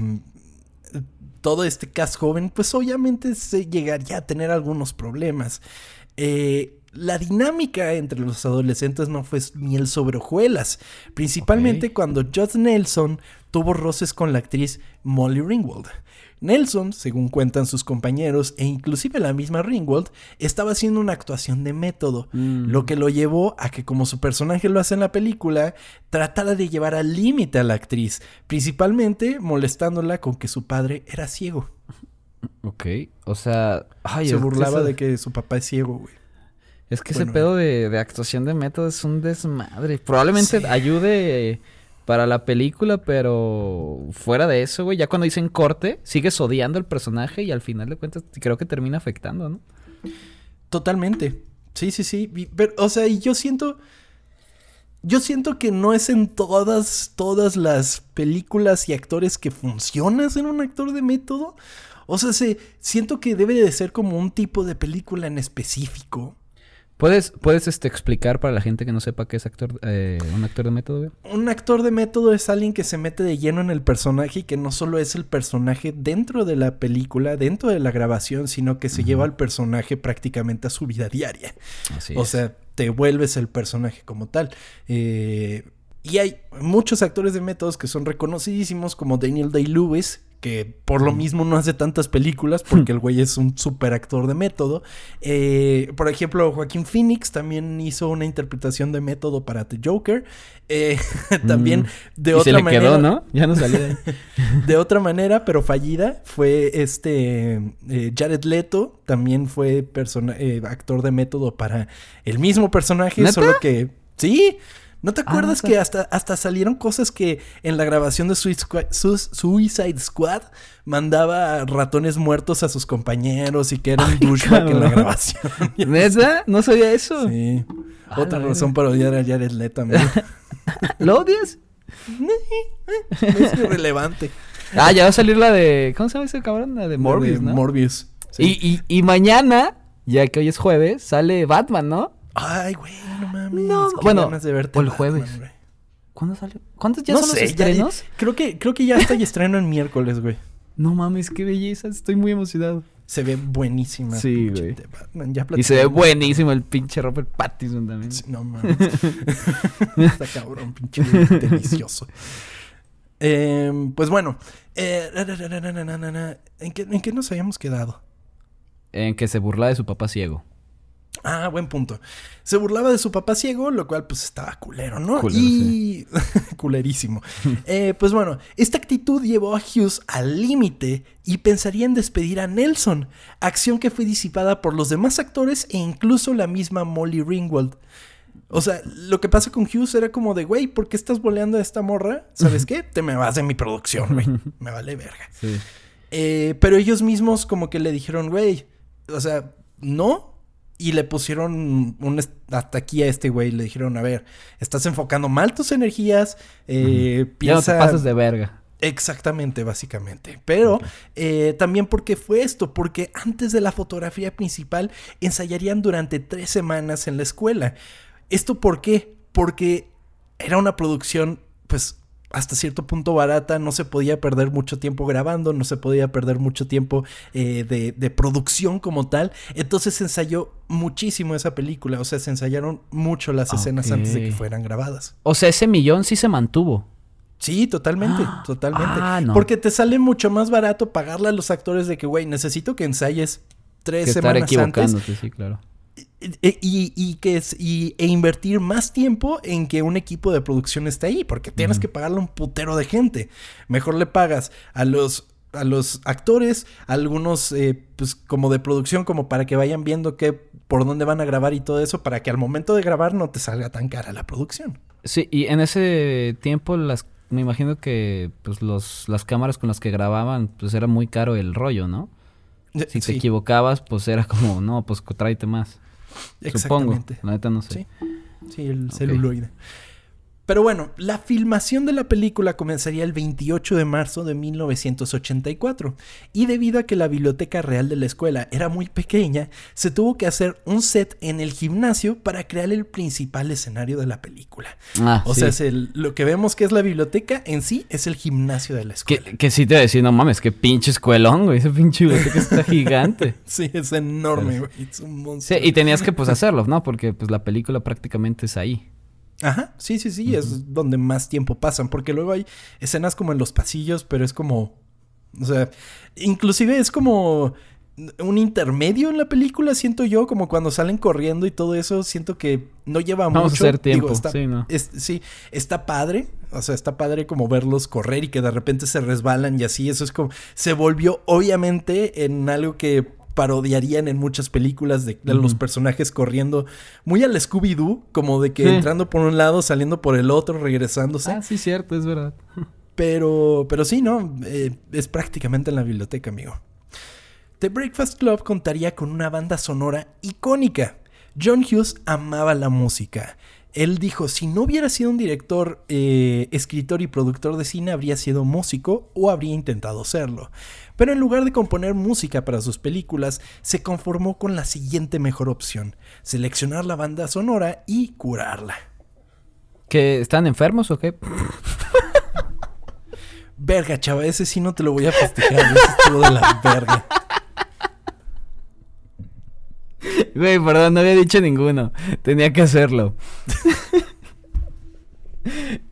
todo este cast joven, pues obviamente se llegaría a tener algunos problemas. Eh, la dinámica entre los adolescentes no fue miel sobre hojuelas, principalmente cuando Josh Nelson tuvo roces con la actriz Molly Ringwald. Nelson, según cuentan sus compañeros e inclusive la misma Ringwald, estaba haciendo una actuación de método, Mm. lo que lo llevó a que como su personaje lo hace en la película, tratara de llevar al límite a la actriz, principalmente molestándola con que su padre era ciego. Ok. O sea. Ay, Se burlaba eso- de que su papá es ciego, güey. Es que Bueno, ese pedo de, de actuación de método es un desmadre. Probablemente Sí. ayude para la película, pero fuera de eso, güey, ya cuando dicen corte, sigues odiando al personaje y al final de cuentas creo que termina afectando, ¿no? Totalmente. Sí, sí, sí. Pero, o sea, y yo siento. Yo siento que no es en todas, todas las películas y actores que funciona ser un actor de método. O sea, se, siento que debe de ser como un tipo de película en específico. ¿Puedes, puedes este, explicar para la gente que no sepa qué es actor, eh, un actor de método, güey? Un actor de método es alguien que se mete de lleno en el personaje y que no solo es el personaje dentro de la película, dentro de la grabación, sino que se lleva al personaje prácticamente a su vida diaria. Así O es. sea, te vuelves el personaje como tal. Eh, y hay muchos actores de métodos que son reconocidísimos, como Daniel Day-Lewis, que por lo mismo no hace tantas películas, porque el güey es un super actor de método. Eh, por ejemplo, Joaquín Phoenix también hizo una interpretación de método para The Joker. Eh, también Mm. de y otra se le manera. quedó, ¿no? Ya no salía de otra manera, pero fallida, fue este eh, Jared Leto, también fue persona- eh, actor de método para el mismo personaje, ¿Neta? solo que sí. ¿No te Ah, acuerdas neta. que hasta, hasta salieron cosas que en la grabación de Suicide Squad mandaba ratones muertos a sus compañeros y que era un douchebag en la grabación? ¿Neta? No sabía eso. sí. Otra razón para odiar a Jared Leto, amigo. ¿Lo odias? es irrelevante. Ah, ya va a salir la de... ¿Cómo se llama ese cabrón? La de Morbius, De ¿no? Morbius. sí. Y, y, y mañana, ya que hoy es jueves, sale Batman, ¿no? Ay, güey, no mames. No, bueno, de verte o el jueves. Batman, ¿Cuándo sale? ¿Cuántos ya no son sé, los estrenos? Creo, que, creo que ya está y estreno en miércoles, güey. No mames, qué belleza. Estoy muy emocionado. Se ve buenísima. Sí, güey. Ya y se ve buenísimo el pinche Robert Pattinson también. No mames. Está cabrón, pinche delicioso. Em, pues bueno. Eh, ¿en, qué, ¿En qué nos habíamos quedado? En que se burla de su papá ciego. Ah, buen punto. Se burlaba de su papá ciego, lo cual pues estaba culero, ¿no? Culero, y culerísimo. Eh, pues bueno, esta actitud llevó a Hughes al límite y pensaría en despedir a Nelson, acción que fue disipada por los demás actores e incluso la misma Molly Ringwald. O sea, lo que pasa con Hughes era como de, güey, ¿por qué estás boleando a esta morra? ¿Sabes qué? Te me vas de mi producción, güey. Me vale verga. Sí. Eh, pero ellos mismos como que le dijeron, güey, o sea, no. Y le pusieron un hasta aquí a este güey. Le dijeron, a ver, estás enfocando mal tus energías. Eh, Ya no te pasas de verga. Exactamente, básicamente. Pero eh, también porque fue esto, porque antes de la fotografía principal ensayarían durante tres semanas en la escuela. ¿Esto por qué? Porque era una producción, pues, hasta cierto punto barata, no se podía perder mucho tiempo grabando, no se podía perder mucho tiempo eh, de, de, producción como tal. Entonces se ensayó muchísimo esa película, o sea, se ensayaron mucho las escenas antes de que fueran grabadas. O sea, ese millón sí se mantuvo. Sí, totalmente, Ah, totalmente. ah, no. Porque te sale mucho más barato pagarle a los actores de que, güey, necesito que ensayes tres Que estar semanas antes equivocándote, sí, claro. E- y, y que es, y, e invertir más tiempo en que un equipo de producción esté ahí, porque tienes que pagarle a un putero de gente. Mejor le pagas a los a los actores, a algunos eh, pues como de producción, como para que vayan viendo qué, por dónde van a grabar y todo eso, para que al momento de grabar no te salga tan cara la producción. Sí, y en ese tiempo las me imagino que pues los las cámaras con las que grababan pues era muy caro el rollo, ¿no? Si te equivocabas, pues era como, no, pues tráete más. Supongo. exactamente. La neta no sé. Sí. Sí, el celuloide. Pero bueno, la filmación de la película comenzaría el 28 de marzo de 1984 y debido a que la biblioteca real de la escuela era muy pequeña, se tuvo que hacer un set en el gimnasio para crear el principal escenario de la película. Ah, O sí. sea, es el- lo que vemos que es la biblioteca en sí es el gimnasio de la escuela. que, que sí te decía, no mames, qué pinche escuelón, güey. Ese pinche biblioteca está gigante. Sí, es enorme, güey. Es un Sí, monstruo. y tenías que pues hacerlo, ¿no? Porque pues la película prácticamente es ahí. Ajá, sí, sí, sí, es donde más tiempo pasan, porque luego hay escenas como en los pasillos, pero es como, o sea, inclusive es como un intermedio en la película, siento yo, como cuando salen corriendo y todo eso, siento que no lleva Vamos a mucho. hacer tiempo, está, sí, ¿no? es- sí, está padre, o sea, está padre como verlos correr y que de repente se resbalan y así, eso es como, se volvió obviamente en algo que parodiarían en muchas películas de, de los personajes corriendo muy al Scooby-Doo, como de que Sí. entrando por un lado, saliendo por el otro, regresándose. Ah, sí, cierto, es verdad. Pero, pero sí, ¿no? Eh, es prácticamente en la biblioteca, amigo. The Breakfast Club contaría con una banda sonora icónica. John Hughes amaba la música. Él dijo, si no hubiera sido un director, eh, escritor y productor de cine, habría sido músico o habría intentado serlo. Pero en lugar de componer música para sus películas, se conformó con la siguiente mejor opción, seleccionar la banda sonora y curarla. ¿Que están enfermos o qué? Verga, chava, ese sí no te lo voy a festejar, ese estuvo de la verga. Güey, perdón, no había dicho ninguno. Tenía que hacerlo.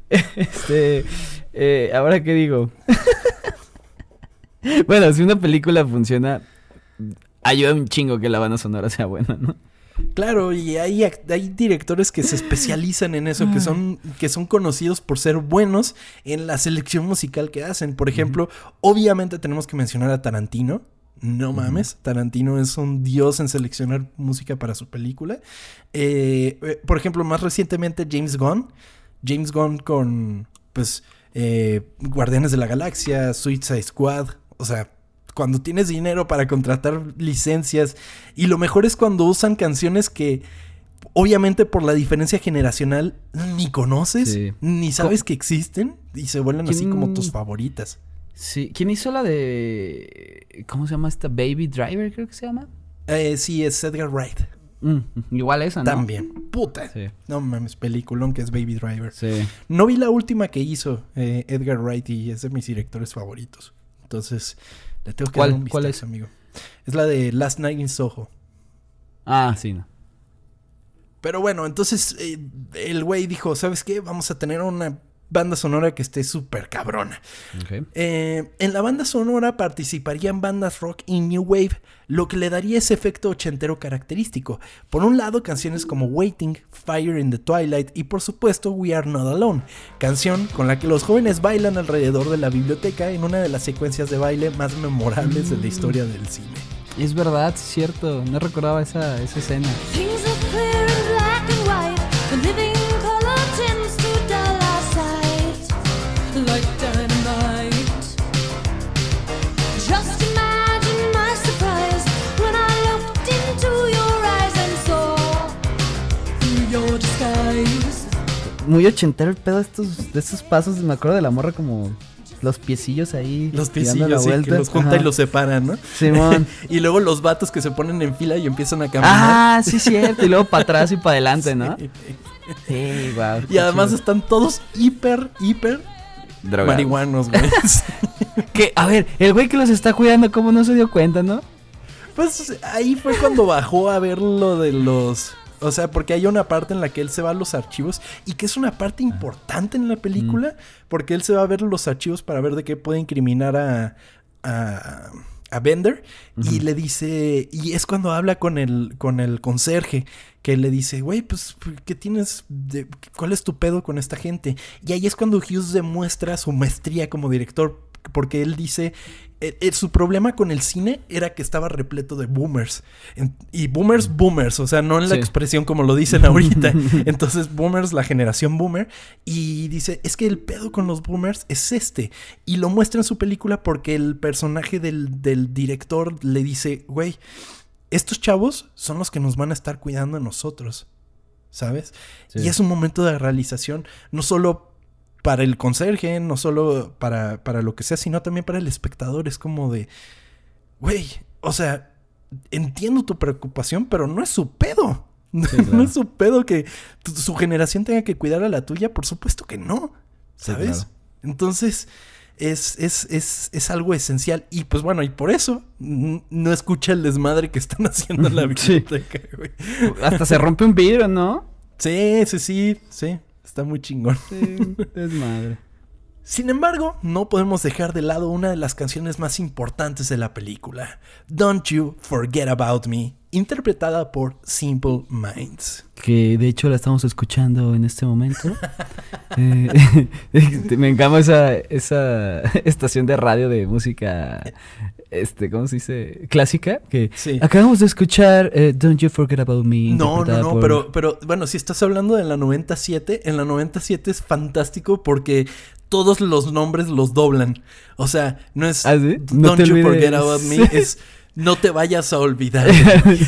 este. eh, Ahora qué digo. bueno, si una película funciona, ayuda un chingo que la banda sonora sea buena, ¿no? Claro, y hay, hay directores que se especializan en eso, que son, que son conocidos por ser buenos en la selección musical que hacen. Por ejemplo, obviamente tenemos que mencionar a Tarantino. No mames, Tarantino es un dios en seleccionar música para su película. Eh, eh, por ejemplo, más recientemente James Gunn. James Gunn con, pues, eh, Guardianes de la Galaxia, Suicide Squad. O sea, cuando tienes dinero para contratar licencias. Y lo mejor es cuando usan canciones que, obviamente por la diferencia generacional, ni conoces, Sí. ni sabes que existen. Y se vuelven así ¿Quién- como tus favoritas. Sí. ¿Quién hizo la de. ¿Cómo se llama esta? Baby Driver, creo que se llama. Eh, sí, es Edgar Wright. Mm, igual esa, ¿no? También. Puta. Sí. No mames, peliculón que es Baby Driver. Sí. No vi la última que hizo eh, Edgar Wright y es de mis directores favoritos. Entonces, le tengo que ¿Cuál- dar un cuál vistazo, es? amigo. Es la de Last Night in Soho. Ah, sí, no. Pero bueno, entonces eh, el güey dijo, ¿sabes qué? Vamos a tener una banda sonora que esté súper cabrona. Eh, en la banda sonora participarían bandas rock y new wave, lo que le daría ese efecto ochentero característico. Por un lado, canciones como Waiting, Fire in the Twilight y por supuesto We Are Not Alone, canción con la que los jóvenes bailan alrededor de la biblioteca en una de las secuencias de baile más memorables de la historia del cine. Es verdad, es cierto. No recordaba esa, esa escena. Muy ochentero el pedo de estos, de estos pasos. Me acuerdo de la morra como los piecillos ahí. Los la piecillos, sí, que los junta Ajá. y los separa, ¿no? Simón. Y luego los vatos que se ponen en fila y empiezan a caminar. ah, sí, cierto. Y luego para atrás y para adelante, ¿no? Sí, wow. Y además están todos hiper, hiper marihuanos, güey. Que, a ver, el güey que los está cuidando, ¿cómo no se dio cuenta, no? Pues ahí fue cuando bajó a ver lo de los... O sea, porque hay una parte en la que él se va a los archivos y que es una parte importante en la película, porque él se va a ver los archivos para ver de qué puede incriminar a, a, a Bender y le dice, y es cuando habla con el, con el conserje, que le dice, güey, pues, ¿qué tienes? de- ¿Cuál es tu pedo con esta gente? Y ahí es cuando Hughes demuestra su maestría como director, porque él dice, eh, eh, su problema con el cine era que estaba repleto de boomers. En- y boomers, boomers, o sea, no en la Sí. expresión como lo dicen ahorita. Entonces, boomers, la generación boomer. Y dice, es que el pedo con los boomers es este. Y lo muestra en su película porque el personaje del, del director le dice, güey, estos chavos son los que nos van a estar cuidando a nosotros. ¿Sabes? Sí. Y es un momento de realización, no solo para el conserje, no solo para, para lo que sea, sino también para el espectador. Es como de, güey, o sea, entiendo tu preocupación, pero no es su pedo. Sí, no es su pedo que tu- su generación tenga que cuidar a la tuya, por supuesto que no, Sí, ¿sabes? claro. Entonces, es, es, es, es algo esencial. Y pues bueno, y por eso no escucha el desmadre que están haciendo en la Sí. biblioteca, güey. Hasta se rompe un vidrio, ¿no? Sí, sí, sí, sí. Está muy chingón. Sí, es madre. Sin embargo, no podemos dejar de lado una de las canciones más importantes de la película, Don't You Forget About Me, interpretada por Simple Minds. Que de hecho la estamos escuchando en este momento. Eh, me encanta esa, esa estación de radio de música, este, ¿cómo se dice? Clásica. Que Sí. acabamos de escuchar eh, Don't You Forget About Me. No, no, no, por- pero, pero bueno, si estás hablando de la 97, en la 97 es fantástico porque todos los nombres los doblan. O sea, no es ¿Ah, sí? No Don't You olvides. Forget About Me, es No te vayas a olvidar.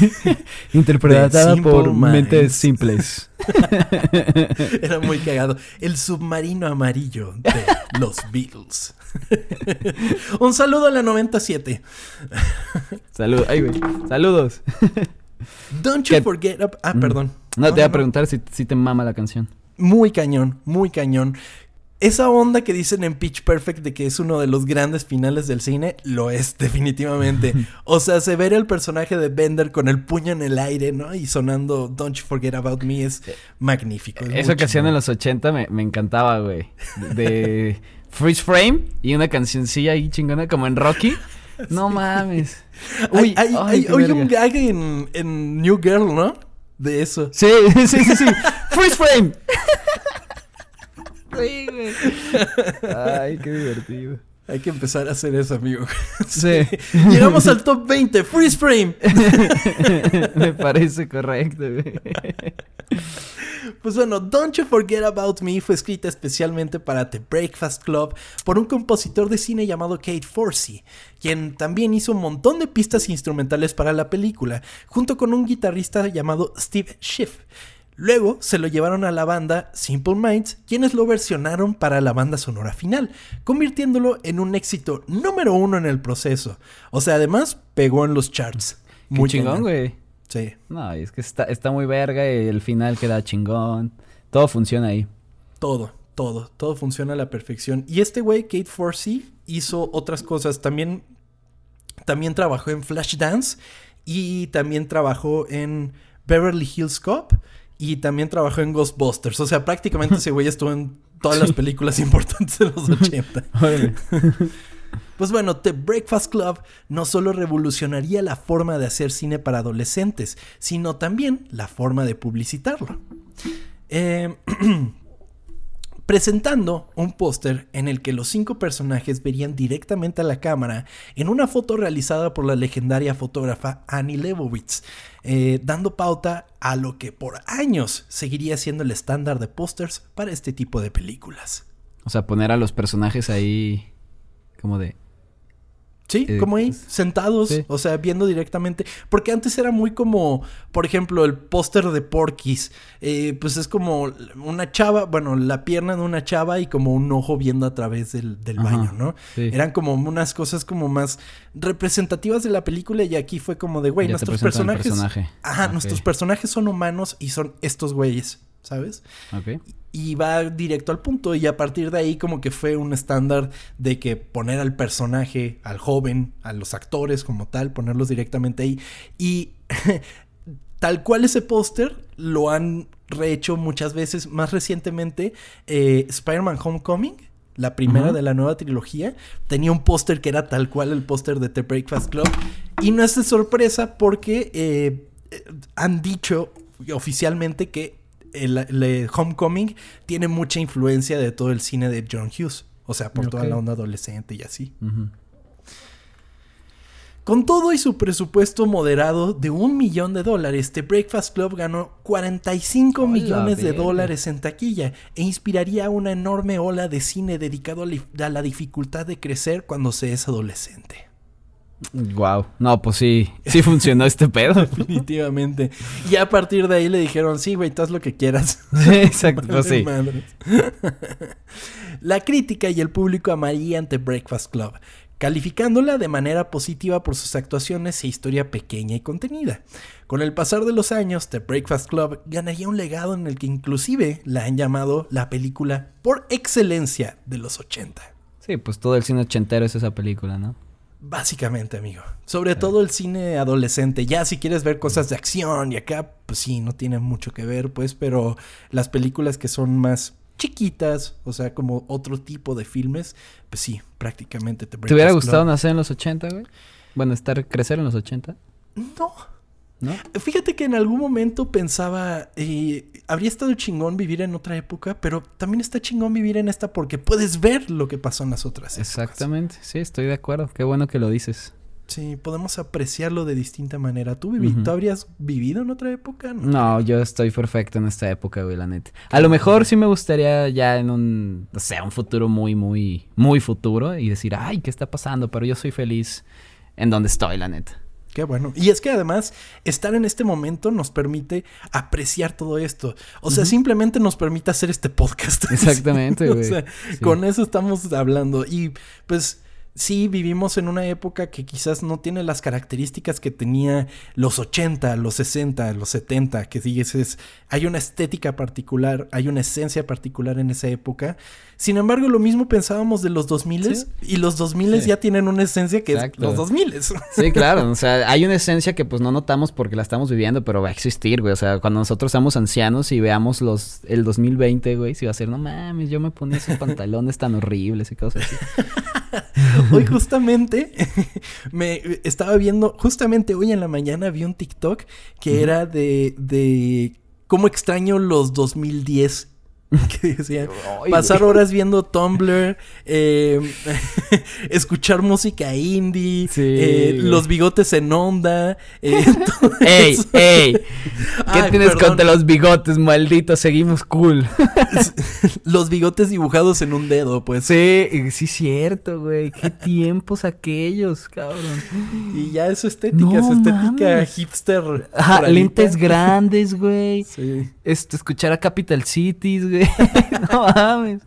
Interpretada por mentes simples. Era muy cagado. El submarino amarillo de los Beatles. Un saludo a la 97. Salud, ay, güey. Saludos. Don't you ¿Qué? forget. Ah, Mm. perdón. No, te voy a preguntar si, si te mama la canción. Muy cañón, muy cañón. Esa onda que dicen en Pitch Perfect de que es uno de los grandes finales del cine, lo es definitivamente. O sea, se ver el personaje de Bender con el puño en el aire, ¿no? Y sonando Don't You Forget About Me es magnífico. es Eso que hacían en los 80 me, me encantaba, güey. De Freeze Frame y una cancioncilla ahí chingona como en Rocky. No mames. Hay, hay, ay, hay- un gag en, en New Girl, ¿no? De eso. Sí, sí, sí, sí. Freeze Frame. Sí, güey. Ay, qué divertido. Hay que empezar a hacer eso, amigo. Sí. Llegamos al top 20, Freeze Frame. Me parece correcto. Pues bueno, Don't You Forget About Me fue escrita especialmente para The Breakfast Club por un compositor de cine llamado Kate Forsey, quien también hizo un montón de pistas instrumentales para la película, junto con un guitarrista llamado Steve Schiff. Luego se lo llevaron a la banda Simple Minds, quienes lo versionaron para la banda sonora final, convirtiéndolo en un éxito número uno en el proceso. O sea, además pegó en los charts. Muy chingón, güey. Sí. No, es que está, está muy verga y el final queda chingón. Todo funciona ahí. Todo, todo, todo funciona a la perfección. Y este güey, Kate Forsey, hizo otras cosas. También, también trabajó en Flashdance y también trabajó en Beverly Hills Cop y también trabajó en Ghostbusters. O sea, prácticamente ese güey estuvo en todas las películas importantes de los 80. Pues bueno, The Breakfast Club no solo revolucionaría la forma de hacer cine para adolescentes, sino también la forma de publicitarlo. Eh, presentando un póster en el que los cinco personajes verían directamente a la cámara en una foto realizada por la legendaria fotógrafa Annie Leibovitz, eh, dando pauta a lo que por años seguiría siendo el estándar de pósters para este tipo de películas. O sea, poner a los personajes ahí como de... Sí, Eh, como ahí, sentados, sí. o sea, viendo directamente. Porque antes era muy como, por ejemplo, el póster de Porky's. eh, pues es como una chava, bueno, la pierna de una chava y como un ojo viendo a través del, del Ajá, baño, ¿no? sí. Eran como unas cosas como más representativas de la película y aquí fue como de, güey, nuestros personajes... personaje. Ajá, nuestros personajes son humanos y son estos güeyes, ¿sabes? Ok. y va directo al punto y a partir de ahí como que fue un estándar de que poner al personaje, al joven, a los actores como tal, ponerlos directamente ahí y tal cual ese póster lo han rehecho muchas veces, más recientemente eh, Spider-Man Homecoming. La primera de la nueva trilogía tenía un póster que era tal cual el póster de The Breakfast Club. Y no es de sorpresa porque eh, eh, han dicho oficialmente que el, el Homecoming tiene mucha influencia de todo el cine de John Hughes. O sea, por toda la onda adolescente y así. Con todo y su presupuesto moderado de un millón de dólares, The Breakfast Club ganó 45 ¡Hola, millones de dólares en taquilla e inspiraría una enorme ola de cine dedicado a la dificultad de crecer cuando se es adolescente. Wow. No, pues sí. Sí funcionó este pedo. Definitivamente. Y a partir de ahí le dijeron, sí, güey, tú haz lo que quieras. Sí, exacto. Pues sí. La crítica y el público amarían The Breakfast Club, calificándola de manera positiva por sus actuaciones e historia pequeña y contenida. Con el pasar de los años, The Breakfast Club ganaría un legado en el que inclusive la han llamado la película por excelencia de los 80. Sí, pues todo el cine ochentero es esa película, ¿no? Básicamente, amigo. Sobre todo el cine adolescente. Ya si quieres ver cosas de acción y acá, pues sí, no tiene mucho que ver, pues, pero las películas que son más chiquitas, o sea, como otro tipo de filmes, pues sí, prácticamente te ¿Te hubiera gustado nacer en los 80, güey? Bueno, estar, crecer en los 80, No. ¿No? Fíjate que en algún momento pensaba, eh, habría estado chingón vivir en otra época, pero también está chingón vivir en esta porque puedes ver lo que pasó en las otras épocas. Exactamente. Sí, estoy de acuerdo. Qué bueno que lo dices. Sí, podemos apreciarlo de distinta manera. ¿Tú, vivi- Ujú. ¿tú habrías vivido en otra época? No, yo estoy perfecto en esta época, güey, la neta. A lo mejor sí me gustaría ya en un, o sea, un futuro muy, muy, muy futuro y decir, ay, ¿qué está pasando? Pero yo soy feliz en donde estoy, la neta. Qué bueno. Y es que además estar en este momento nos permite apreciar todo esto. O sea, simplemente nos permite hacer este podcast. Exactamente, o güey. sea, Sí. con eso estamos hablando. Y pues sí, vivimos en una época que quizás no tiene las características que tenía los 80, los 60, los 70, que dices, hay una estética particular, hay una esencia particular en esa época. Sin embargo, lo mismo pensábamos de los 2000 Sí. y los 2000 Sí. ya tienen una esencia que Exacto. es los 2000 Sí, claro, o sea, hay una esencia que pues no notamos porque la estamos viviendo, pero va a existir, güey. O sea, cuando nosotros seamos ancianos y veamos los el 2020, güey, si va a ser, no mames, yo me ponía esos pantalones tan horribles y cosas así. Hoy justamente me estaba viendo, justamente hoy en la mañana vi un TikTok que era de, de cómo extraño los 2010. Que decía, Ay, pasar güey. horas viendo Tumblr, eh, escuchar música indie, Sí, eh, los bigotes en onda. eh, ¡Ey, eso. ey! ¿Qué Ay, tienes perdón. contra los bigotes, maldito? Seguimos cool. Los bigotes dibujados en un dedo, pues. Sí, sí, cierto, güey. Qué tiempos aquellos, cabrón. Y ya es su estética, No su estética mames. hipster. Ajá, lentes grandes, güey. Sí. Este, escuchar a Capital Cities, güey. no mames.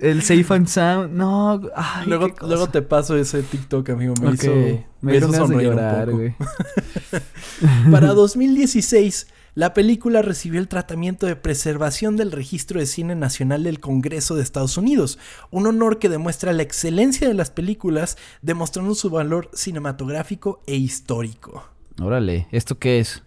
El Safe and Sound. No, ay, luego, qué cosa. luego te paso ese TikTok, amigo. Me hizo, me hizo un llorar, poco. güey. Para 2016, la película recibió el tratamiento de preservación del Registro de Cine Nacional del Congreso de Estados Unidos, un honor que demuestra la excelencia de las películas, demostrando su valor cinematográfico e histórico. Órale, ¿esto qué es?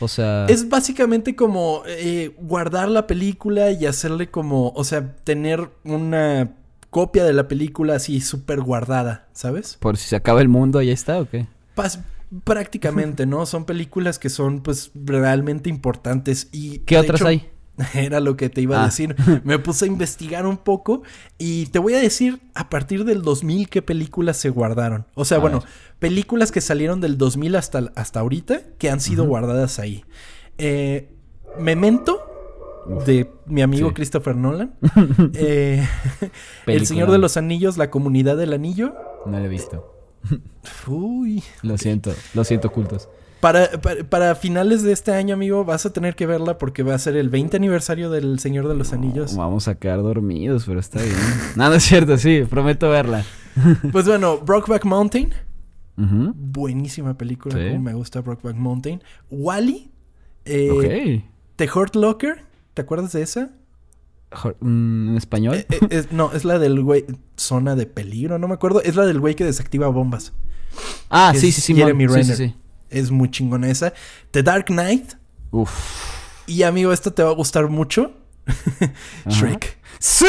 O sea, Es básicamente como eh, guardar la película y hacerle como, o sea, tener una copia de la película así súper guardada, ¿sabes? por si se acaba el mundo, ¿ya está o qué? Pas- prácticamente, ¿no? Son películas que son pues realmente importantes y... ¿Qué otras hecho, hay? Era lo que te iba a Ah. decir. Me puse a investigar un poco y te voy a decir a partir del 2000 qué películas se guardaron. O sea, A bueno, ver. películas que salieron del 2000 hasta, hasta ahorita que han sido guardadas ahí. Eh, Memento de mi amigo Sí. Christopher Nolan. Eh, El. Señor de los Anillos, La Comunidad del Anillo. No la he visto. Uy. Lo siento, lo siento, cultos. Para, para, para finales de este año, amigo, vas a tener que verla porque va a ser el 20 aniversario del Señor de los Anillos. Vamos a quedar dormidos, pero está bien. no es cierto, sí, prometo verla. Pues bueno, Brokeback Mountain. Buenísima película, Sí. como me gusta Brokeback Mountain. Wally. Eh, ok. The Hurt Locker. ¿Te acuerdas de esa? Mm, ¿En español? Eh, eh, es- no, es la del güey. Zona de peligro, no me acuerdo. Es la del güey que desactiva bombas. ah, sí, sí, sí. Jeremy mon- sí, sí, Renner. sí. Es muy chingona esa. The Dark Knight. Uf. Y amigo, esto te va a gustar mucho. Shrek. ¡Sí!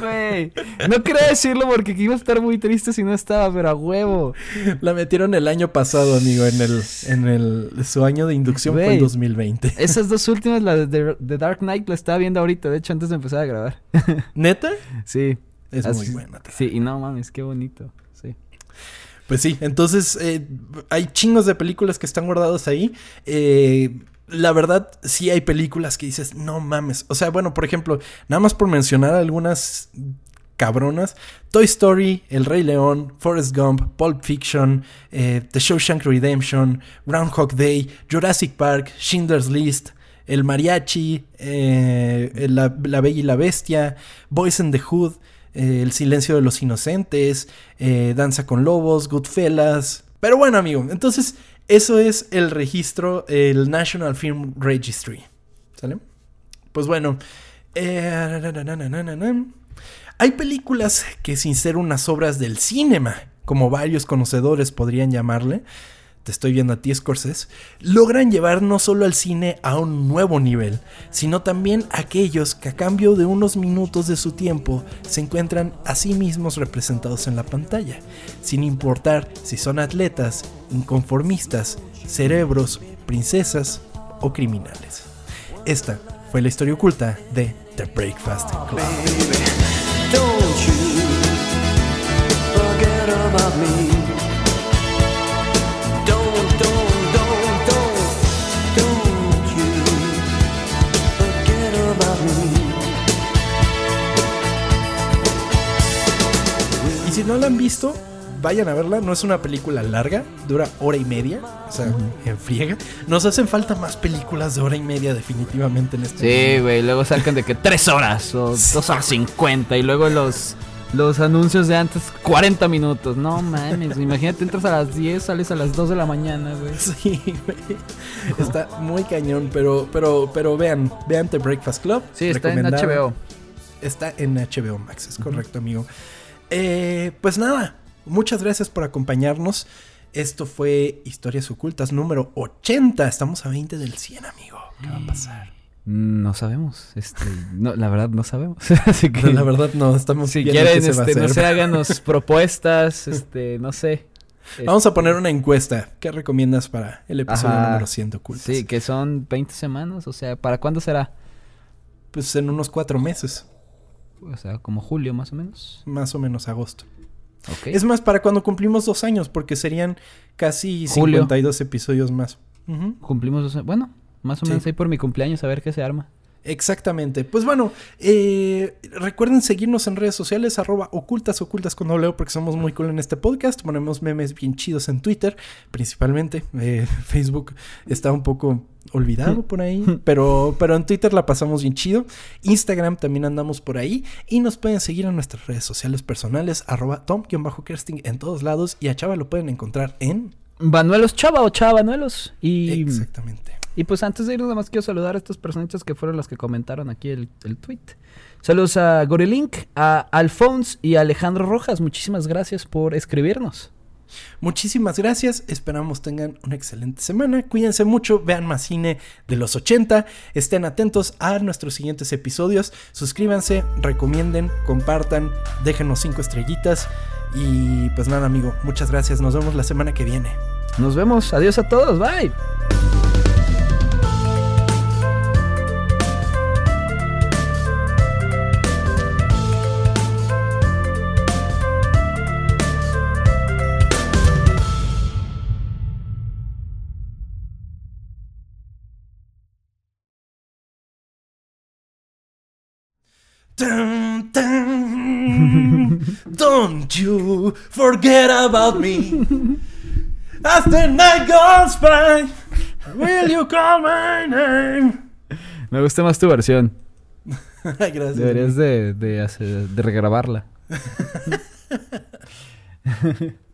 güey! No quería decirlo porque iba a estar muy triste si no estaba, pero a huevo. La metieron el año pasado, amigo, en el, en el, su año de inducción fue el Güey. 2020. Esas dos últimas, la de The- The Dark Knight, la estaba viendo ahorita, de hecho, antes de empezar a grabar. ¿Neta? Sí. Es Así- muy buena. Sí, y no mames, qué bonito. Pues sí, entonces eh, hay chingos de películas que están guardadas ahí. Eh, la verdad, sí hay películas que dices, no mames. O sea, bueno, por ejemplo, nada más por mencionar algunas cabronas. Toy Story, El Rey León, Forrest Gump, Pulp Fiction, eh, The Shawshank Redemption, Groundhog Day, Jurassic Park, Schindler's List, El Mariachi, la, La Bella y la Bestia, Boys in the Hood, eh, El Silencio de los Inocentes, eh, Danza con Lobos, Goodfellas. Pero bueno, amigo, entonces eso es el registro, el National Film Registry. ¿Sale? Pues bueno. eh. Hay películas que sin ser unas obras del cinema, como varios conocedores podrían llamarle, te estoy viendo a ti, Scorsese, logran llevar no solo al cine a un nuevo nivel, sino también a aquellos que a cambio de unos minutos de su tiempo se encuentran a sí mismos representados en la pantalla, sin importar si son atletas, inconformistas, cerebros, princesas o criminales. Esta fue la historia oculta de The Breakfast Club. No la han visto, vayan a verla. No es una película larga, dura hora y media. O sea, en friega. Nos hacen falta más películas de hora y media, definitivamente, en este Sí, güey, luego sacan de que tres horas o dos horas cincuenta y luego los, los anuncios de antes 40 minutos. No mames, imagínate, entras a las 10, sales a las 2 de la mañana, güey. Sí, güey. Está muy cañón, pero, pero, pero vean, vean The Breakfast Club. Sí, está en. HBO. Está en HBO Max, es correcto, amigo. Eh, pues nada, muchas gracias por acompañarnos. Esto fue Historias Ocultas número 80. Estamos a 20 del 100, amigo. ¿Qué va a pasar? Mm, No sabemos, este, no, la verdad no sabemos. Así que La verdad, no, estamos si quieren, se va este, no sé, háganos propuestas, este, no sé. Vamos a poner una encuesta. ¿Qué recomiendas para el episodio Ajá. número 100 de Ocultas? Sí, que son 20 semanas, o sea, ¿para cuándo será? Pues en unos cuatro meses, O sea, como julio más o menos. más o menos agosto. Ok. Es más, para cuando cumplimos dos años, porque serían casi Julio. 52 episodios más. Cumplimos, dos- bueno, más o Sí. menos ahí por mi cumpleaños a ver qué se arma. Exactamente. Pues bueno, eh, recuerden seguirnos en redes sociales, arroba ocultas, ocultas con doble porque somos muy cool en este podcast. Ponemos memes bien chidos en Twitter, principalmente. Eh, Facebook está un poco olvidado por ahí, pero, pero en Twitter la pasamos bien chido. Instagram también andamos por ahí. Y nos pueden seguir en nuestras redes sociales personales, arroba tom-kersting en todos lados. Y a Chava lo pueden encontrar en... Vanuelos Chava o Chava Vanuelos. Y, Exactamente. Y pues antes de irnos, nada más quiero saludar a estas personitas que fueron las que comentaron aquí el, el tweet. Saludos a Gorilink, a Alphonse y a Alejandro Rojas. Muchísimas gracias por escribirnos. Muchísimas gracias, esperamos tengan una excelente semana, cuídense mucho, vean más cine de los 80, estén atentos a nuestros siguientes episodios, suscríbanse, recomienden, compartan, déjenos cinco estrellitas y pues nada amigo, muchas gracias, nos vemos la semana que viene. Nos vemos. Adiós a todos. Bye. Dun, dun. Don't you forget about me. As the night goes by, will you call my name? Me gusta más tu versión. Gracias. Deberías de, de, hacer- de regrabarla.